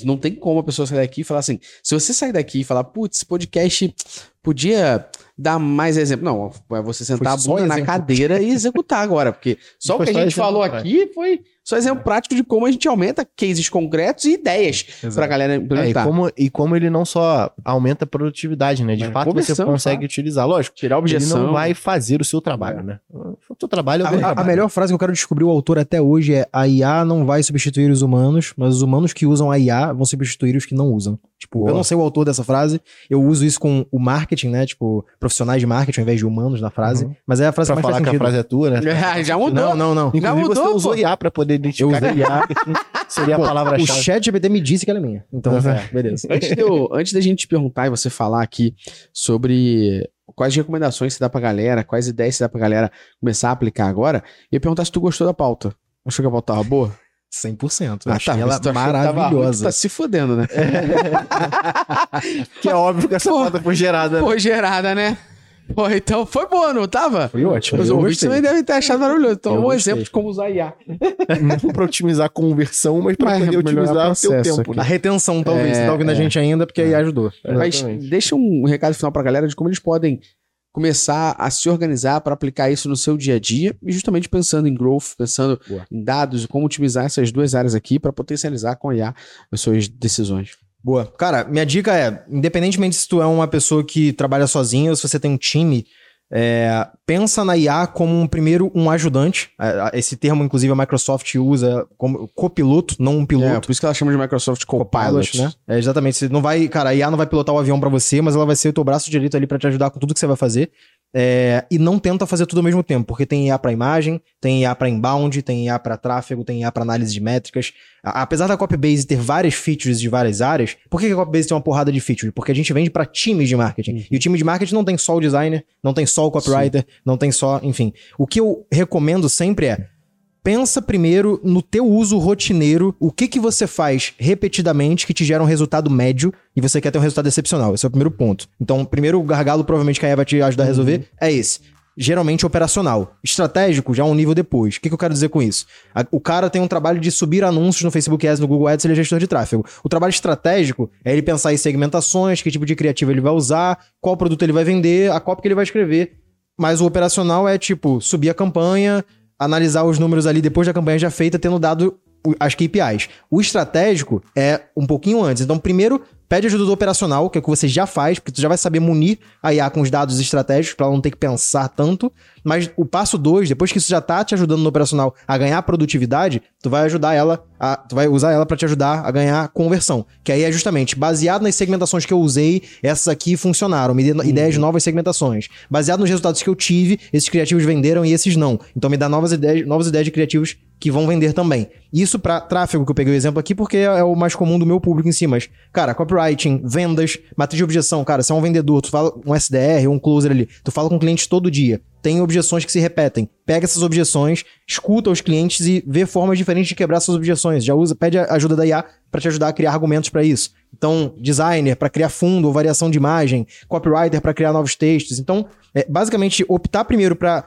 Não tem como a pessoa sair daqui e falar assim. Se você sair daqui e falar, putz, esse podcast podia dar mais exemplo. Não, é você sentar a Foi só bunda na cadeira e executar agora. Porque só o que a gente exemplo falou prático. aqui foi só exemplo prático de como a gente aumenta cases concretos e ideias pra galera É, e, implementar. como, e como ele não só aumenta a produtividade, né? De É, fato, você consegue claro. utilizar. Lógico, Tirar a ele objeção. não vai fazer o seu trabalho, É. né? O seu trabalho é o A, meu a- a trabalho. melhor frase que eu quero descobrir o autor até hoje é: a IA não vai substituir os humanos, mas os humanos que usam a IA vão substituir os que não usam. Tipo, Boa. eu não sei o autor dessa frase, eu uso isso com o marketing, né? Tipo, profissionais de marketing ao invés de humanos na frase. Uhum. Mas é a frase Pra que mais falar faz que a frase é tua, né? É, já mudou. Não, não, não. Inclusive, Já mudou, você usou pô. IA pra poder Eu identificar usei que IA seria a Pô, O palavra-chave. chat GPT me disse que ela é minha. Então, Uhum. é, beleza. Antes, de eu- antes da gente te perguntar e você falar aqui sobre quais recomendações você dá pra galera, quais ideias você dá pra galera começar a aplicar agora, eu ia perguntar se tu gostou da pauta. Achou que a pauta tava boa? 100%. Eu Ah, achei tá, ela mas tava ruim, tu maravilhosa. Tá se fudendo, né? Que é óbvio que essa Pô. pauta foi gerada. Foi gerada, né? Pô, então foi boa, não tava? Foi ótimo. Os ouvintes também devem ter achado maravilhoso. Então, Eu um gostei. exemplo de como usar IA. Não pra otimizar a conversão, mas pra Mas poder otimizar o seu tempo. aqui. A Né? retenção, talvez. É, você tá ouvindo a é. gente ainda, porque aí ajudou. Mas Exatamente. deixa um recado final pra galera de como eles podem começar a se organizar para aplicar isso no seu dia a dia e justamente pensando em growth, pensando Boa. em dados e como otimizar essas duas áreas aqui para potencializar com a IA as suas decisões. Boa. Cara, minha dica é, independentemente se tu é uma pessoa que trabalha sozinha ou se você tem um time, é, pensa na IA como um primeiro um ajudante. É, Esse termo, inclusive, a Microsoft usa como copiloto, não um É, piloto. por isso que ela chama de Microsoft Copilot, Pilot, né? É, exatamente. Você não vai, cara, a IA não vai pilotar o avião pra você, mas ela vai ser o teu braço direito ali pra te ajudar com tudo que você vai fazer. É, e não tenta fazer tudo ao mesmo tempo, porque tem IA pra imagem, tem IA pra inbound, tem IA pra tráfego, tem IA pra análise de métricas. A- apesar da Copybase ter várias features de várias áreas, por que a Copybase tem uma porrada de features? Porque a gente vende pra times de marketing. E o time de marketing não tem só o designer, não tem só o copywriter, não tem só, enfim. O que eu recomendo sempre é pensa primeiro no teu uso rotineiro, o que que você faz repetidamente que te gera um resultado médio e você quer ter um resultado excepcional. Esse é o primeiro ponto. Então, o primeiro gargalo provavelmente que a Eva vai te ajudar a resolver é esse. Geralmente operacional. Estratégico, já um nível depois. O que, que eu quero dizer com isso? A- o cara tem um trabalho de subir anúncios no Facebook Ads, no Google Ads, ele é gestor de tráfego. O trabalho estratégico é ele pensar em segmentações, que tipo de criativo ele vai usar, qual produto ele vai vender, a copy que ele vai escrever. Mas o operacional é tipo subir a campanha, analisar os números ali depois da campanha já feita, tendo dado as KPIs. O estratégico é um pouquinho antes. Então, primeiro, pede ajuda do operacional, que é o que você já faz, porque tu já vai saber munir a IA com os dados estratégicos para ela não ter que pensar tanto. Mas o passo dois, depois que isso já tá te ajudando no operacional a ganhar produtividade, tu vai ajudar ela, a, tu vai usar ela para te ajudar a ganhar conversão. Que aí é justamente baseado nas segmentações que eu usei, essas aqui funcionaram, me dê ideias de novas segmentações. Baseado nos resultados que eu tive, esses criativos venderam e esses não. Então me dá novas ideias, novas ideias de criativos que vão vender também. Isso para tráfego, que eu peguei o exemplo aqui, porque é o mais comum do meu público em si. Mas, cara, copywriting, vendas, matriz de objeção. Cara, você é um vendedor, tu fala um SDR, um closer ali, tu fala com clientes todo dia. Tem objeções que se repetem. Pega essas objeções, escuta os clientes e vê formas diferentes de quebrar essas objeções. Já usa, pede a ajuda da IA para te ajudar a criar argumentos para isso. Então, designer para criar fundo ou variação de imagem, copywriter para criar novos textos. Então, é, basicamente, optar primeiro para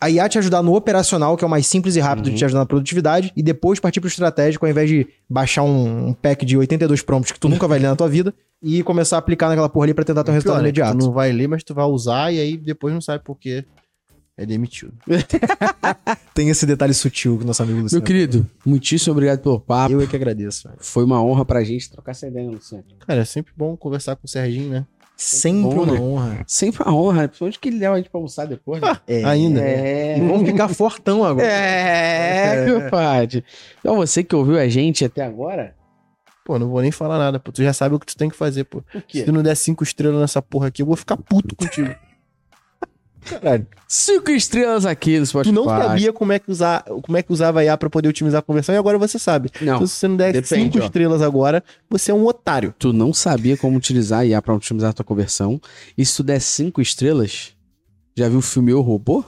a IA te ajudar no operacional, que é o mais simples e rápido de te ajudar na produtividade, e depois partir pro estratégico, ao invés de baixar um, um pack de 82 prompts que tu nunca vai ler na tua vida, e começar a aplicar naquela porra ali pra tentar ter um resultado Pior, né, imediato. Tu não vai ler, mas tu vai usar e aí depois não sabe por que é demitido. Tem esse detalhe sutil que o nosso amigo Meu Luciano. querido, muitíssimo obrigado pelo papo. Eu é que agradeço. velho. Foi uma honra pra gente trocar essa ideia, Luciano. Cara, é sempre bom conversar com o Serginho, né? Sempre bom, uma né? honra. Sempre uma honra, principalmente que ele leva a gente pra almoçar depois. Né? É. Ainda. É. E vamos ficar fortão agora. É, meu pai. Então você que ouviu a gente até agora, Pô, não vou nem falar nada, pô. Tu já sabe o que tu tem que fazer, pô. Se tu não der cinco estrelas nessa porra aqui, eu vou ficar puto contigo. Caralho. Cinco estrelas aqui no Tu Spotify. não sabia como é que usar, como é que usava a IA pra poder otimizar a conversão e agora você sabe. Não, Então, se você não der depende, cinco ó. estrelas agora, você é um otário. tu não sabia como utilizar a IA pra otimizar a tua conversão. E se tu der cinco estrelas, já viu o filme Eu Robô?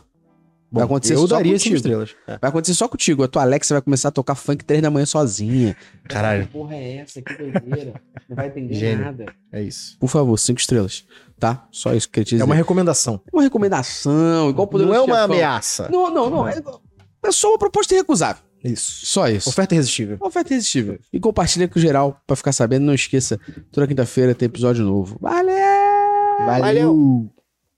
Bom, vai acontecer eu só daria contigo. estrelas. É. Vai acontecer só contigo. A tua Alexa vai começar a tocar funk três da manhã sozinha. Caralho. Que porra é essa? Que doideira. Não vai entender Gênio. nada. É isso. Por favor, cinco estrelas. Tá? Só isso que eu queria te dizer. É uma recomendação. Uma recomendação, igual o Não é Poderoso uma Chefão. ameaça. Não, não, não. É, é só uma proposta irrecusável. Isso. Só isso. Oferta irresistível. Oferta irresistível. E compartilha com geral pra ficar sabendo. Não esqueça, toda quinta-feira tem episódio novo. Valeu! Valeu.